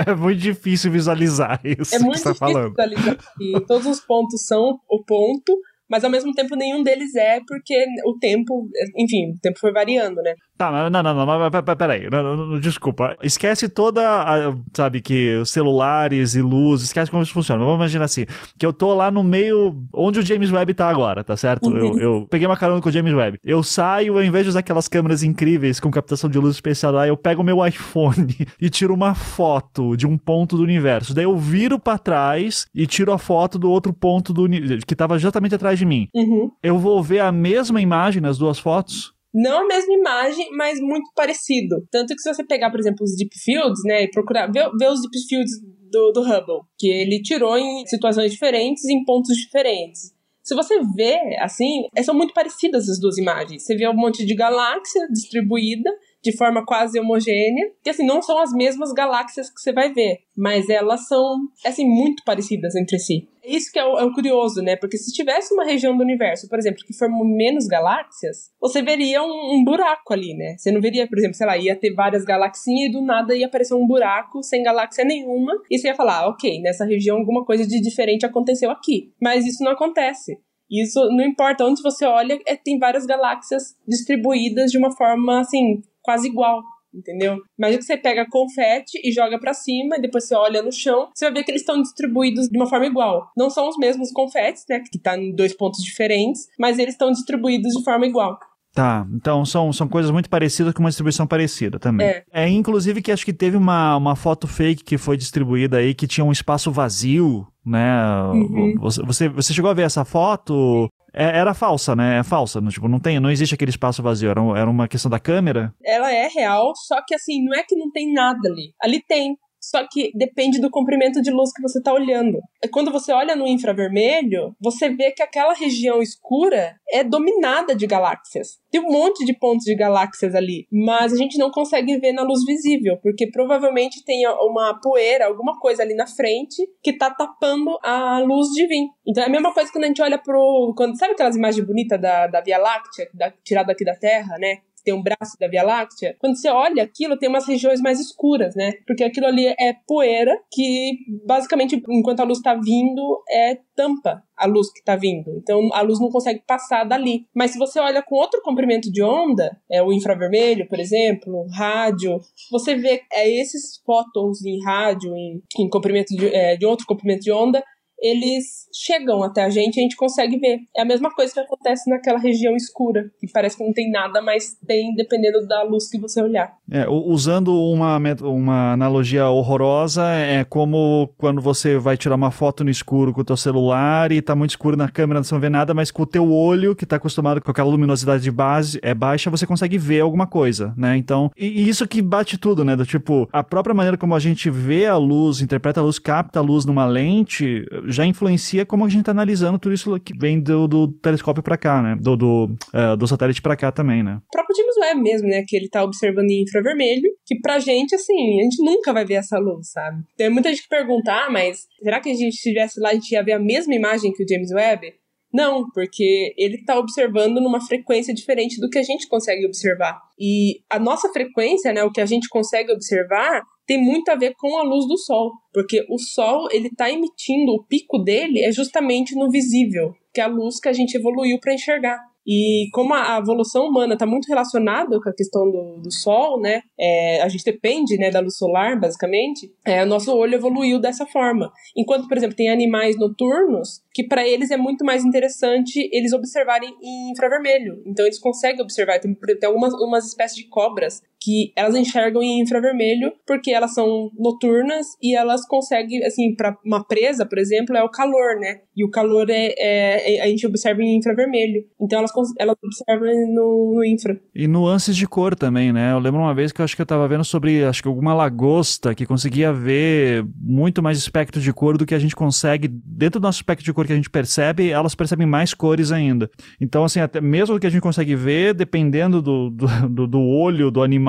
É, muito difícil visualizar isso. É muito tá difícil falando. visualizar que todos os pontos são o ponto, mas ao mesmo tempo nenhum deles é, porque o tempo, enfim, o tempo foi variando, né? Tá, não, não, não, mas peraí, não, não, desculpa. Esquece toda, a, sabe, que celulares e luz, esquece como isso funciona. Vamos imaginar assim, que eu tô lá no meio, onde o James Webb tá agora, tá certo? Uhum. Eu, eu, peguei uma carona com o James Webb. Eu saio, ao invés de usar aquelas câmeras incríveis com captação de luz especial lá, eu pego o meu iPhone <laughs> e tiro uma foto de um ponto do universo. Daí eu viro para trás e tiro a foto do outro ponto do que tava justamente atrás de mim. Uhum. Eu vou ver a mesma imagem nas duas fotos? Não a mesma imagem, mas muito parecido. Tanto que se você pegar, por exemplo, os deep fields, né, e procurar, ver, ver os deep fields do, do Hubble, que ele tirou em situações diferentes, em pontos diferentes. Se você vê, assim, são muito parecidas as duas imagens. Você vê um monte de galáxia distribuída de forma quase homogênea, que assim, não são as mesmas galáxias que você vai ver, mas elas são, assim, muito parecidas entre si. Isso que é o, é o curioso, né? Porque se tivesse uma região do universo, por exemplo, que formou menos galáxias, você veria um, um, buraco ali, né? Você não veria, por exemplo, sei lá, ia ter várias galáxias e do nada ia aparecer um buraco sem galáxia nenhuma, e você ia falar, ah, ok, nessa região alguma coisa de diferente aconteceu aqui. Mas isso não acontece. Isso não importa onde você olha, é, tem várias galáxias distribuídas de uma forma assim quase igual, entendeu? Imagina que você pega confete e joga para cima, e depois você olha no chão, você vai ver que eles estão distribuídos de uma forma igual. Não são os mesmos confetes, né, que tá em dois pontos diferentes, mas eles estão distribuídos de forma igual. Tá, então são, são coisas muito parecidas com uma distribuição parecida também. É. é, inclusive que acho que teve uma, uma foto fake que foi distribuída aí que tinha um espaço vazio, né? Uhum. Você, você, você chegou a ver essa foto? é, era falsa, né? É falsa. Não, tipo, não, tem, não existe aquele espaço vazio. Era, era uma questão da câmera. Ela é real, só que assim, não é que não tem nada ali. Ali tem. Só que depende do comprimento de luz que você está olhando. Quando você olha no infravermelho, você vê que aquela região escura é dominada de galáxias. Tem um monte de pontos de galáxias ali, mas a gente não consegue ver na luz visível, porque provavelmente tem uma poeira, alguma coisa ali na frente que está tapando a luz de vir. Então é a mesma coisa quando a gente olha pro. Quando, sabe aquelas imagens bonitas da, da Via Láctea, da, tirada aqui da Terra, né? Tem um braço da Via Láctea, quando você olha aquilo, tem umas regiões mais escuras, né? Porque aquilo ali é poeira que, basicamente, enquanto a luz está vindo, é tampa a luz que está vindo. Então a luz não consegue passar dali. Mas se você olha com outro comprimento de onda, é o infravermelho, por exemplo, rádio, você vê é, esses fótons em rádio, em, em comprimento de, é, de outro comprimento de onda, eles chegam até a gente e a gente consegue ver. É a mesma coisa que acontece naquela região escura, que parece que não tem nada, mas tem dependendo da luz que você olhar. É, usando uma, uma analogia horrorosa, é como quando você vai tirar uma foto no escuro com o teu celular e tá muito escuro na câmera, não vê nada, mas com o teu olho, que tá acostumado com aquela luminosidade de base, é baixa, você consegue ver alguma coisa, né? Então, e, e isso que bate tudo, né? Do tipo, a própria maneira como a gente vê a luz, interpreta a luz, capta a luz numa lente, já influencia como a gente está analisando tudo isso que vem do, do telescópio para cá, né? Do, do, uh, do satélite para cá também, né? O próprio James Webb mesmo, né? Que ele tá observando em infravermelho, que pra gente, assim, a gente nunca vai ver essa luz, sabe? Tem muita gente que pergunta, ah, mas será que a gente estivesse lá, a gente ia ver a mesma imagem que o James Webb? Não, porque ele está observando numa frequência diferente do que a gente consegue observar. E a nossa frequência, né, o que a gente consegue observar, tem muito a ver com a luz do sol, porque o sol ele está emitindo o pico dele é justamente no visível, que é a luz que a gente evoluiu para enxergar. E como a evolução humana está muito relacionada com a questão do, do Sol, né? É, a gente depende né, da luz solar, basicamente. É, o nosso olho evoluiu dessa forma. Enquanto, por exemplo, tem animais noturnos que para eles é muito mais interessante eles observarem em infravermelho. Então eles conseguem observar. Tem, tem algumas umas espécies de cobras que elas enxergam em infravermelho porque elas são noturnas e elas conseguem, assim, para uma presa, por exemplo, é o calor, né? E o calor é, é, é a gente observa em infravermelho. Então elas, elas observam no, no, infra. E nuances de cor também, né? Eu lembro uma vez que eu acho que eu tava vendo sobre, acho que alguma lagosta que conseguia ver muito mais espectro de cor do que a gente consegue dentro do nosso espectro de cor que a gente percebe, elas percebem mais cores ainda. Então, assim, até mesmo o que a gente consegue ver, dependendo do, do, do olho do animal,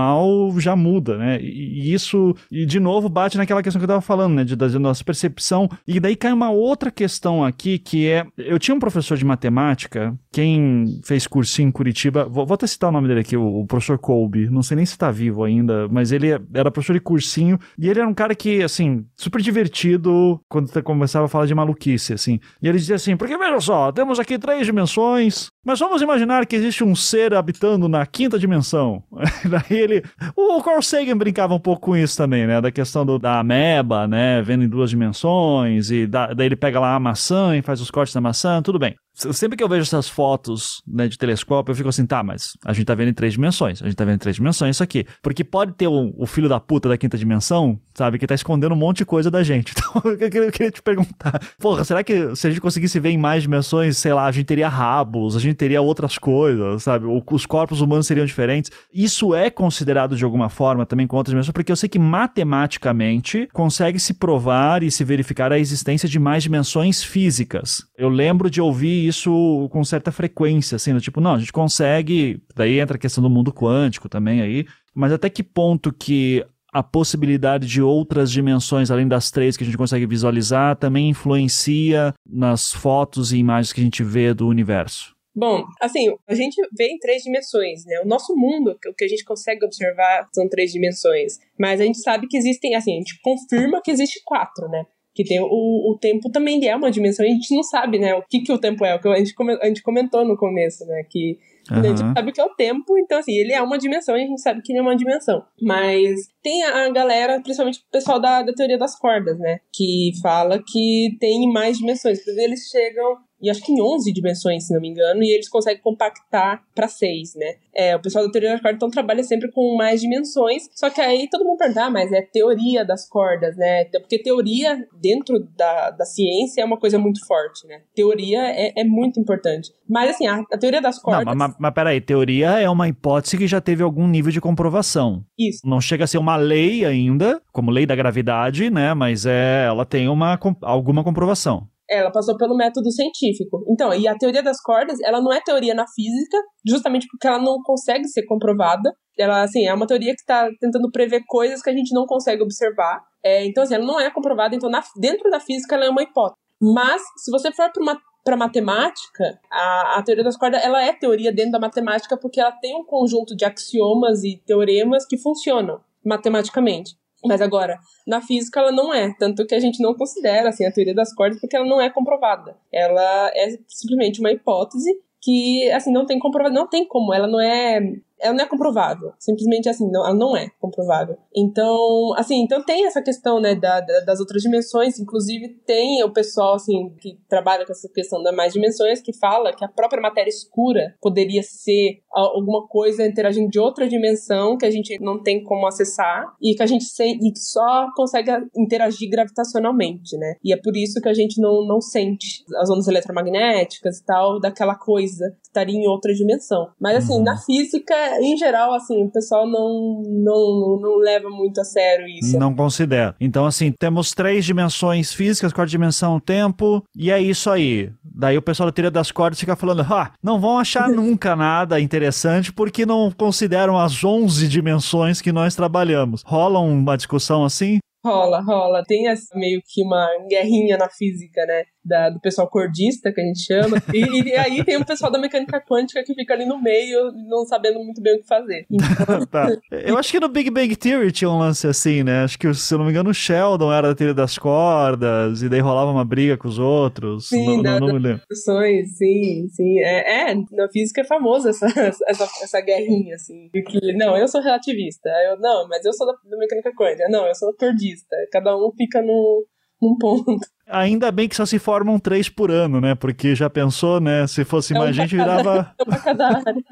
já muda, né? E, isso, e de novo, bate naquela questão que eu tava falando, né? De, da nossa percepção. E daí cai uma outra questão aqui, que é. Eu tinha um professor de matemática, quem fez cursinho em Curitiba, vou, vou até citar o nome dele aqui, o, o professor Colby, não sei nem se tá vivo ainda, mas ele era professor de cursinho, e ele era um cara que, assim, super divertido quando começava a falar de maluquice, assim. E ele dizia assim: porque veja só, temos aqui três dimensões, mas vamos imaginar que existe um ser habitando na quinta dimensão. <laughs> Daí ele. O Carl Sagan brincava um pouco com isso também, né? Da questão do, da ameba, né? Vendo em duas dimensões, e da, daí ele pega lá a maçã e faz os cortes da maçã, tudo bem sempre que eu vejo essas fotos né, de telescópio, eu fico assim, tá, mas a gente tá vendo em três dimensões. A gente tá vendo em três dimensões isso aqui. Porque pode ter o, filho da puta da quinta dimensão, sabe, que tá escondendo um monte de coisa da gente. <laughs> Então, eu queria, eu queria te perguntar, porra, será que se a gente conseguisse ver em mais dimensões, sei lá, a gente teria rabos, a gente teria outras coisas, sabe? Os corpos humanos seriam diferentes. Isso é considerado de alguma forma também com outras dimensões, porque eu sei que matematicamente consegue se provar e se verificar a existência de mais dimensões físicas. Eu lembro de ouvir isso com certa frequência, assim, do tipo, não, a gente consegue, daí entra a questão do mundo quântico também aí, mas até que ponto que a possibilidade de outras dimensões além das três que a gente consegue visualizar também influencia nas fotos e imagens que a gente vê do universo? Bom, assim, a gente vê em três dimensões, né? O nosso mundo, o que a gente consegue observar são três dimensões. Mas a gente sabe que existem, assim, a gente confirma que existe quatro, né? Que tem o, o tempo também é uma dimensão e a gente não sabe, né, o que que o tempo é, o que a gente, a gente comentou no começo, né, que uhum. a gente sabe que é o tempo, então assim, ele é uma dimensão e a gente sabe que ele é uma dimensão, mas tem a galera, principalmente o pessoal da, da teoria das cordas, né, que fala que tem mais dimensões, eles chegam e acho que em 11 dimensões, se não me engano, e eles conseguem compactar para 6, né? É, o pessoal da teoria das cordas então trabalha sempre com mais dimensões, só que aí todo mundo pergunta, ah, mas é teoria das cordas, né? Porque teoria dentro da, da ciência é uma coisa muito forte, né? Teoria é, é muito importante. Mas assim, a, a teoria das cordas. Não, mas, mas peraí, teoria é uma hipótese que já teve algum nível de comprovação. Isso. Não chega a ser uma lei ainda, como lei da gravidade, né? Mas é, ela tem uma, alguma comprovação. Ela passou pelo método científico. Então, e a teoria das cordas, ela não é teoria na física, justamente porque ela não consegue ser comprovada. Ela, assim, é uma teoria que está tentando prever coisas que a gente não consegue observar. É, então, assim, ela não é comprovada. Então, na, dentro da física, ela é uma hipótese. Mas, se você for para uma para matemática, a, a teoria das cordas ela é teoria dentro da matemática porque ela tem um conjunto de axiomas e teoremas que funcionam matematicamente. Mas agora, na física ela não é, tanto que a gente não considera assim a teoria das cordas porque ela não é comprovada. Ela é simplesmente uma hipótese que assim não tem comprovado, não tem como, ela não é ela não é comprovável. Simplesmente assim, não, ela não é comprovável. Então, assim, então tem essa questão, né, da, da, das outras dimensões. Inclusive, tem o pessoal, assim, que trabalha com essa questão das mais dimensões, que fala que a própria matéria escura poderia ser alguma coisa interagindo de outra dimensão que a gente não tem como acessar e que a gente e que só consegue interagir gravitacionalmente, né? E é por isso que a gente não, não sente as ondas eletromagnéticas e tal, daquela coisa que estaria em outra dimensão. Mas, assim, uhum. na física em geral, assim, o pessoal não, não, não leva muito a sério isso. Não considera. Então, assim, temos três dimensões físicas, quarta dimensão, tempo, e é isso aí. Daí o pessoal da teoria das cordas fica falando, ah, não vão achar <laughs> nunca nada interessante porque não consideram as 11 dimensões que nós trabalhamos. Rola uma discussão assim? Rola, rola. Tem essa, meio que uma guerrinha na física, né? Da, do pessoal cordista, que a gente chama. E, e, <laughs> aí tem o pessoal da mecânica quântica que fica ali no meio, não sabendo muito bem o que fazer. Então... <laughs> tá. Eu acho que no Big Bang Theory tinha um lance assim, né? Acho que, se eu não me engano, o Sheldon era da teoria das cordas, e daí rolava uma briga com os outros. Sim, não, não, não. Sim, sim. É, é, na física é famosa essa, <laughs> essa, essa guerrinha, assim. Que, não, eu sou relativista. Eu, não, mas eu sou da, da mecânica quântica. Não, eu sou cordista. Cada um fica no, num ponto. Ainda bem que só se formam três por ano, né? Porque já pensou, né? Se fosse é mais gente, virava. <laughs> É pra cada área.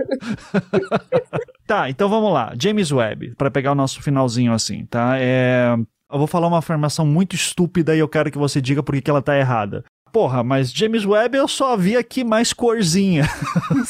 <laughs> tá, então vamos lá. James Webb, para pegar o nosso finalzinho assim, tá? É... Eu vou falar uma afirmação muito estúpida e eu quero que você diga por que ela tá errada porra, mas James Webb eu só vi aqui mais corzinha.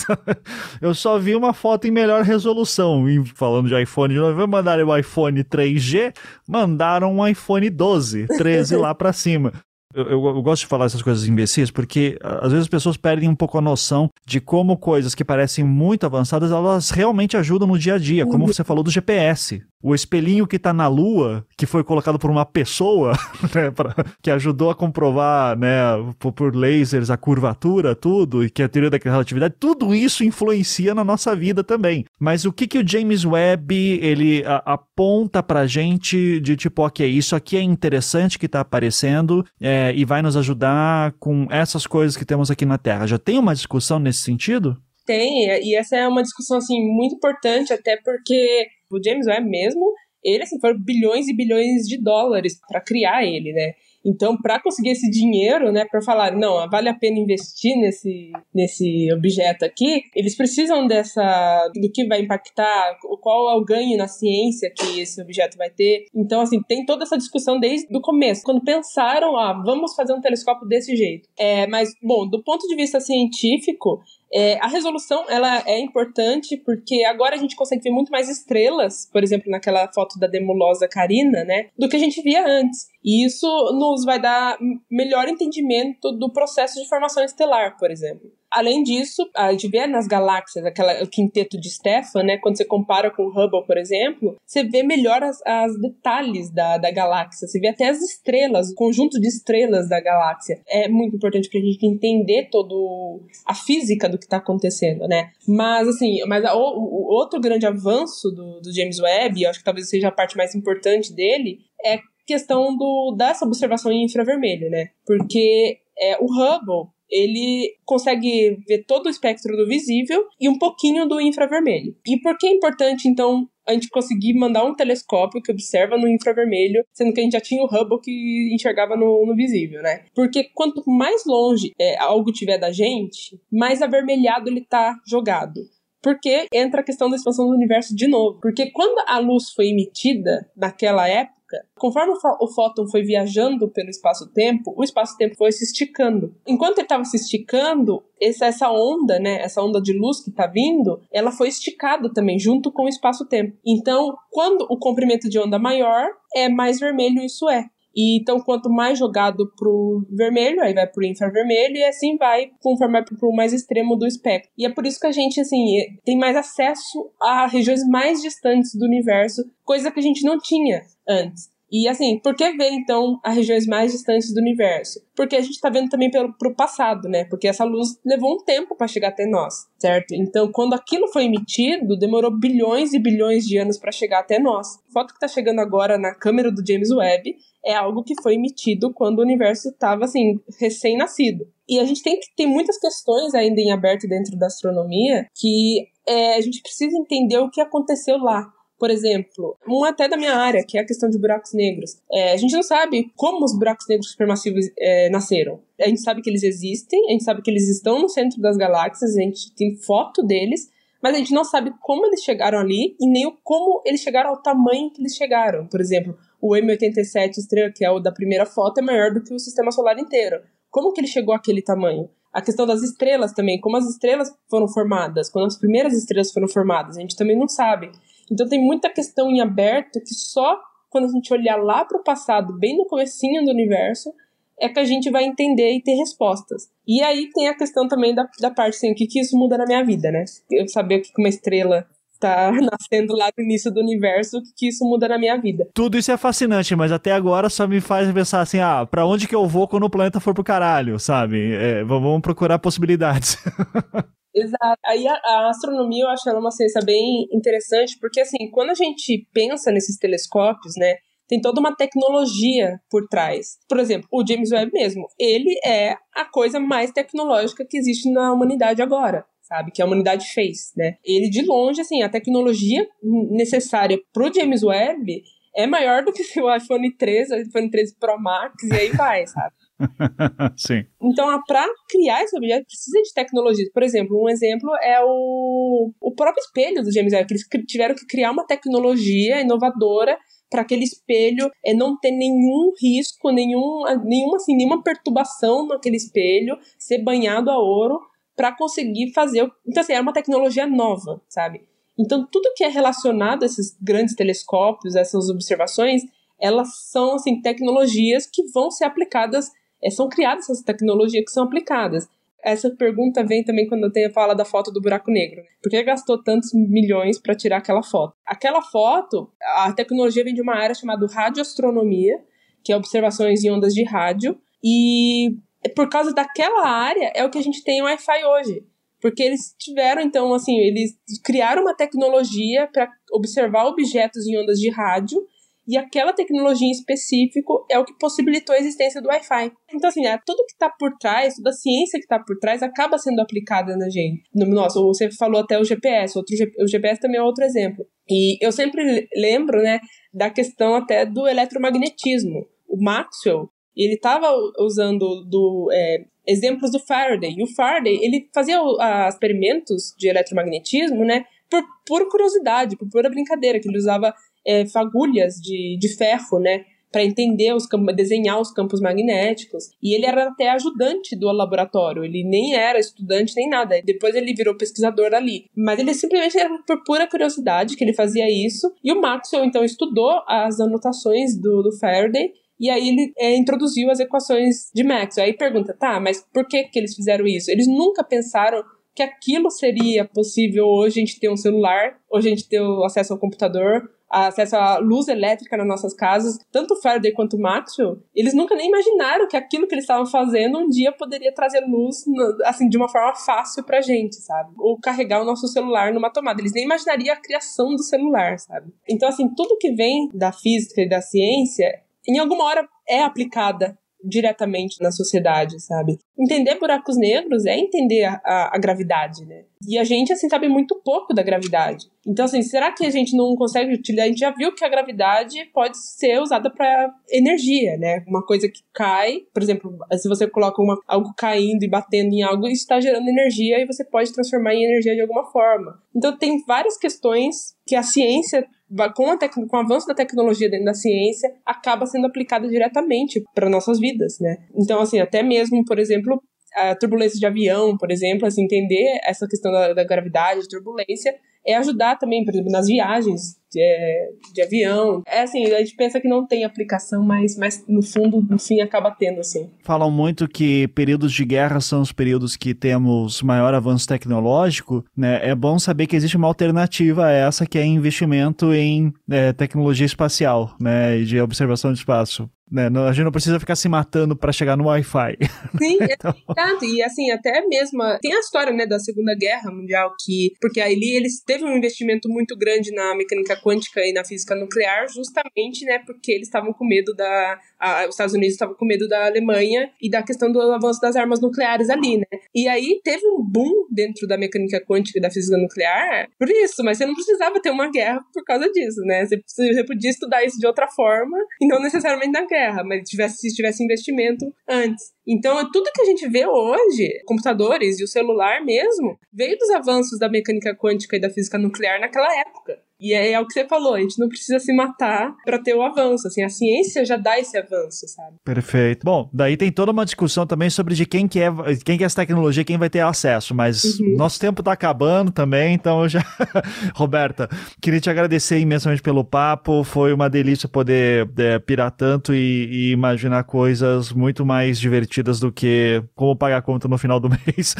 <laughs> eu só vi uma foto em melhor resolução. E falando de iPhone, vamos mandar o iPhone 3G, mandaram um iPhone 12, 13 lá para cima. Eu, eu, eu, gosto de falar essas coisas imbecis porque às vezes as pessoas perdem um pouco a noção de como coisas que parecem muito avançadas elas realmente ajudam no dia a dia, como você falou do GPS o espelhinho que está na Lua, que foi colocado por uma pessoa, <laughs> né, pra, que ajudou a comprovar, né, por, por, lasers a curvatura, tudo, e que a teoria da relatividade, tudo isso influencia na nossa vida também. Mas o que que o James Webb, ele a, aponta pra gente de tipo, ok, isso aqui é interessante que está aparecendo é, e vai nos ajudar com essas coisas que temos aqui na Terra. Já tem uma discussão nesse sentido? Tem, e essa é uma discussão, assim, muito importante, até porque o James Webb mesmo, ele, assim, foram bilhões e bilhões de dólares para criar ele, né? Então, para conseguir esse dinheiro, né, para falar, não, vale a pena investir nesse, nesse objeto aqui, eles precisam dessa do que vai impactar, qual é o ganho na ciência que esse objeto vai ter. Então, assim, tem toda essa discussão desde o começo, quando pensaram, ah, vamos fazer um telescópio desse jeito. É, mas, bom, do ponto de vista científico, é, a resolução ela é importante porque agora a gente consegue ver muito mais estrelas, por exemplo, naquela foto da Demulosa Carina, né, do que a gente via antes. E isso nos vai dar melhor entendimento do processo de formação estelar, por exemplo. Além disso, a gente vê nas galáxias, aquela, o quinteto de Stefan, né? Quando você compara com o Hubble, por exemplo, você vê melhor as, as detalhes da, da galáxia. Você vê até as estrelas, o conjunto de estrelas da galáxia. É muito importante pra gente entender todo a física do que está acontecendo, né? Mas, assim, mas a, o, o, outro grande avanço do, do James Webb, eu acho que talvez seja a parte mais importante dele, é questão do, dessa observação em infravermelho, né? Porque é, o Hubble, ele consegue ver todo o espectro do visível e um pouquinho do infravermelho. E por que é importante, então, a gente conseguir mandar um telescópio que observa no infravermelho, sendo que a gente já tinha o Hubble que enxergava no, no visível, né? Porque quanto mais longe é, algo tiver da gente, mais avermelhado ele tá jogado. Porque entra a questão da expansão do universo de novo. Porque quando a luz foi emitida naquela época, época. Conforme o fóton foi viajando pelo espaço-tempo, o espaço-tempo foi se esticando. Enquanto ele estava se esticando, essa, onda, né, essa onda de luz que está vindo, ela foi esticada também, junto com o espaço-tempo. Então, quando o comprimento de onda maior, é mais vermelho isso é. E então, quanto mais jogado pro vermelho, aí vai pro infravermelho, e assim vai conforme vai pro mais extremo do espectro. E é por isso que a gente, assim, tem mais acesso a regiões mais distantes do universo, coisa que a gente não tinha antes. E assim, por que ver então as regiões mais distantes do universo? Porque a gente está vendo também pelo pro passado, né? Porque essa luz levou um tempo para chegar até nós, certo? Então, quando aquilo foi emitido, demorou bilhões e bilhões de anos para chegar até nós. A foto que está chegando agora na câmera do James Webb é algo que foi emitido quando o universo estava assim recém-nascido. E a gente tem que tem muitas questões ainda em aberto dentro da astronomia que é, a gente precisa entender o que aconteceu lá. Por exemplo, um até da minha área, que é a questão de buracos negros. É, a gente não sabe como os buracos negros supermassivos é, nasceram. A gente sabe que eles existem, a gente sabe que eles estão no centro das galáxias, a gente tem foto deles, mas a gente não sabe como eles chegaram ali e nem como eles chegaram ao tamanho que eles chegaram. Por exemplo, o M87 estrela, que é o da primeira foto, é maior do que o sistema solar inteiro. Como que ele chegou àquele tamanho? A questão das estrelas também, como as estrelas foram formadas, quando as primeiras estrelas foram formadas, a gente também não sabe. Então tem muita questão em aberto que só quando a gente olhar lá para o passado, bem no comecinho do universo, é que a gente vai entender e ter respostas. E aí tem a questão também da, da parte assim, o que, que isso muda na minha vida, né? Eu saber o que uma estrela tá <laughs> nascendo lá no início do universo, que isso muda na minha vida. Tudo isso é fascinante, mas até agora só me faz pensar assim, ah, pra onde que eu vou quando o planeta for pro caralho, sabe? É, vamos procurar possibilidades. <laughs> Exato. Aí a, a, astronomia eu acho ela uma ciência bem interessante, porque assim, quando a gente pensa nesses telescópios, né, tem toda uma tecnologia por trás. Por exemplo, o James Webb mesmo, ele é a coisa mais tecnológica que existe na humanidade agora sabe? Que a humanidade fez, né? Ele, de longe, assim, a tecnologia necessária pro James Webb é maior do que o iPhone 13, o iPhone 13 Pro Max, e aí vai, sabe? <laughs> Sim. Então, para criar esse objeto, precisa de tecnologia. Por exemplo, um exemplo é o, o próprio espelho do James Webb, que eles tiveram que criar uma tecnologia inovadora para aquele espelho é não ter nenhum risco, nenhum, nenhuma, assim, nenhuma perturbação naquele espelho, ser banhado a ouro para conseguir fazer. Então, assim, uma tecnologia nova, sabe? Então, tudo que é relacionado a esses grandes telescópios, essas observações, elas são, assim, tecnologias que vão ser aplicadas, são criadas essas tecnologias que são aplicadas. Essa pergunta vem também quando eu tenho a fala da foto do buraco negro. Por que gastou tantos milhões para tirar aquela foto? Aquela foto, a tecnologia vem de uma área chamada radioastronomia, que é observações em ondas de rádio, e por causa daquela área é o que a gente tem o Wi-Fi hoje. Porque eles tiveram, então, assim, eles criaram uma tecnologia para observar objetos em ondas de rádio, e aquela tecnologia em específico é o que possibilitou a existência do Wi-Fi. Então, assim, é, tudo que está por trás, toda a ciência que está por trás acaba sendo aplicada na gente. No, nossa, você falou até o GPS, outro, o GPS também é outro exemplo. E eu sempre lembro, né, da questão até do eletromagnetismo. O Maxwell, ele estava usando do, é, exemplos do Faraday. E o Faraday, ele fazia uh, experimentos de eletromagnetismo, né? Por, por curiosidade, por pura brincadeira, que ele usava é, fagulhas de, de ferro, né? Para entender os campos, desenhar os campos magnéticos. E ele era até ajudante do laboratório, ele nem era estudante nem nada. Depois ele virou pesquisador ali. Mas ele simplesmente era por pura curiosidade que ele fazia isso. E o Maxwell então estudou as anotações do, do Faraday e aí ele é, introduziu as equações de Maxwell. Aí pergunta, tá, mas por que, que eles fizeram isso? Eles nunca pensaram que aquilo seria possível hoje a gente ter um celular, hoje a gente ter acesso ao computador, acesso à luz elétrica nas nossas casas, tanto Faraday quanto Maxwell, eles nunca nem imaginaram que aquilo que eles estavam fazendo um dia poderia trazer luz, assim, de uma forma fácil pra gente, sabe? Ou carregar o nosso celular numa tomada. Eles nem imaginariam a criação do celular, sabe? Então, assim, tudo que vem da física e da ciência em alguma hora é aplicada diretamente na sociedade, sabe? Entender buracos negros é entender a, a, a, gravidade, né? E a gente, assim, sabe muito pouco da gravidade. Então, assim, será que a gente não consegue utilizar? A gente já viu que a gravidade pode ser usada para energia, né? Uma coisa que cai, por exemplo, se você coloca uma, algo caindo e batendo em algo, isso está gerando energia e você pode transformar em energia de alguma forma. Então, tem várias questões que a ciência com, a com o avanço da tecnologia dentro da ciência, acaba sendo aplicada diretamente para nossas vidas, né? Então, assim, até mesmo, por exemplo, a turbulência de avião, por exemplo, assim, entender essa questão da, da gravidade, turbulência, é ajudar também, por exemplo, nas viagens de, de, avião. É assim, a gente pensa que não tem aplicação, mas, mas no fundo, no fim, acaba tendo, assim. Falam muito que períodos de guerra são os períodos que temos maior avanço tecnológico, né? É bom saber que existe uma alternativa a essa, que é investimento em é, tecnologia espacial, né? E de observação de espaço. Né? A gente não precisa ficar se matando para chegar no Wi-Fi. <laughs> Sim, então... é E assim, até mesmo. Tem a história né, da Segunda Guerra Mundial, que. Porque ali eles teve um investimento muito grande na mecânica quântica e na física nuclear, justamente, né? Porque eles estavam com medo da. A, os Estados Unidos estavam com medo da Alemanha e da questão do avanço das armas nucleares ali, né? E aí teve um boom dentro da mecânica quântica e da física nuclear por isso, mas você não precisava ter uma guerra por causa disso, né? Você, você podia estudar isso de outra forma e não necessariamente na guerra guerra, mas tivesse, se tivesse investimento antes. Então, tudo que a gente vê hoje, computadores e o celular mesmo, veio dos avanços da mecânica quântica e da física nuclear naquela época. E é, é, o que você falou, a gente não precisa se matar para ter o avanço, assim, a ciência já dá esse avanço, sabe? Perfeito. Bom, daí tem toda uma discussão também sobre de quem que é, quem que é essa tecnologia, quem vai ter acesso, mas uhum. nosso tempo tá acabando também, então eu já <laughs> Roberta, queria te agradecer imensamente pelo papo, foi uma delícia poder é, pirar tanto e, e, imaginar coisas muito mais divertidas do que como pagar a conta no final do <laughs> mês.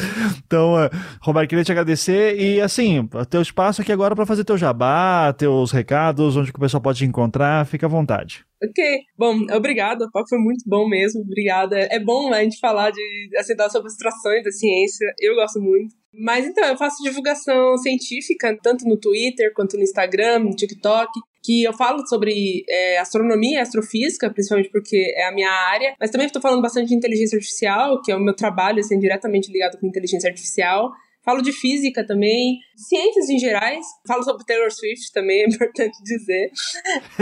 Então, uh, Roberto, queria te agradecer e assim, teu espaço aqui agora para fazer teu jabá, teus recados, onde o pessoal pode te encontrar, fica à vontade. Ok, bom, obrigada, o papo foi muito bom mesmo, obrigada. É bom a gente falar de, assim, das obstruções da ciência, eu gosto muito. Mas então, eu faço divulgação científica, tanto no Twitter, quanto no Instagram, no TikTok, que eu falo sobre é, astronomia e astrofísica, principalmente porque é a minha área, mas também estou falando bastante de inteligência artificial, que é o meu trabalho, assim, diretamente ligado com inteligência artificial. Falo de física também, ciências em gerais. Falo sobre Taylor Swift também, é <laughs> importante dizer.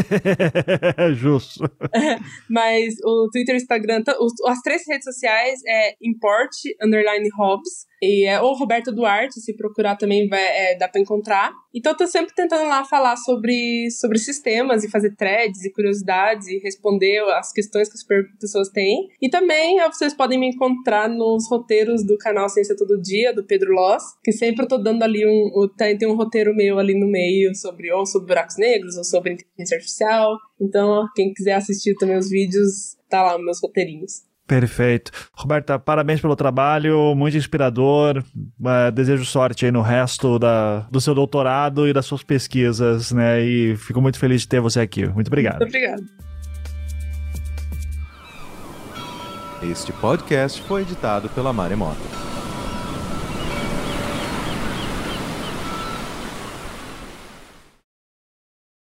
<laughs> Justo. <laughs> Mas o Twitter, Instagram, as três redes sociais é import underline Hobbs. E é, ou Roberto Duarte, se procurar também vai, é, dá para encontrar. Então eu tô sempre tentando lá falar sobre, sobre sistemas e fazer threads e curiosidades e responder as questões que as pessoas têm. E também vocês podem me encontrar nos roteiros do canal Ciência Todo Dia, do Pedro Loss, que sempre eu tô dando ali um. Tem um roteiro meu ali no meio sobre ou sobre buracos negros ou sobre inteligência artificial. Então, quem quiser assistir também os vídeos, tá lá meus roteirinhos. Perfeito. Roberta, parabéns pelo trabalho, muito inspirador. Uh, desejo sorte aí no resto da, do seu doutorado e das suas pesquisas, né? E fico muito feliz de ter você aqui. Muito obrigado. Muito obrigado. Este podcast foi editado pela Maremoto.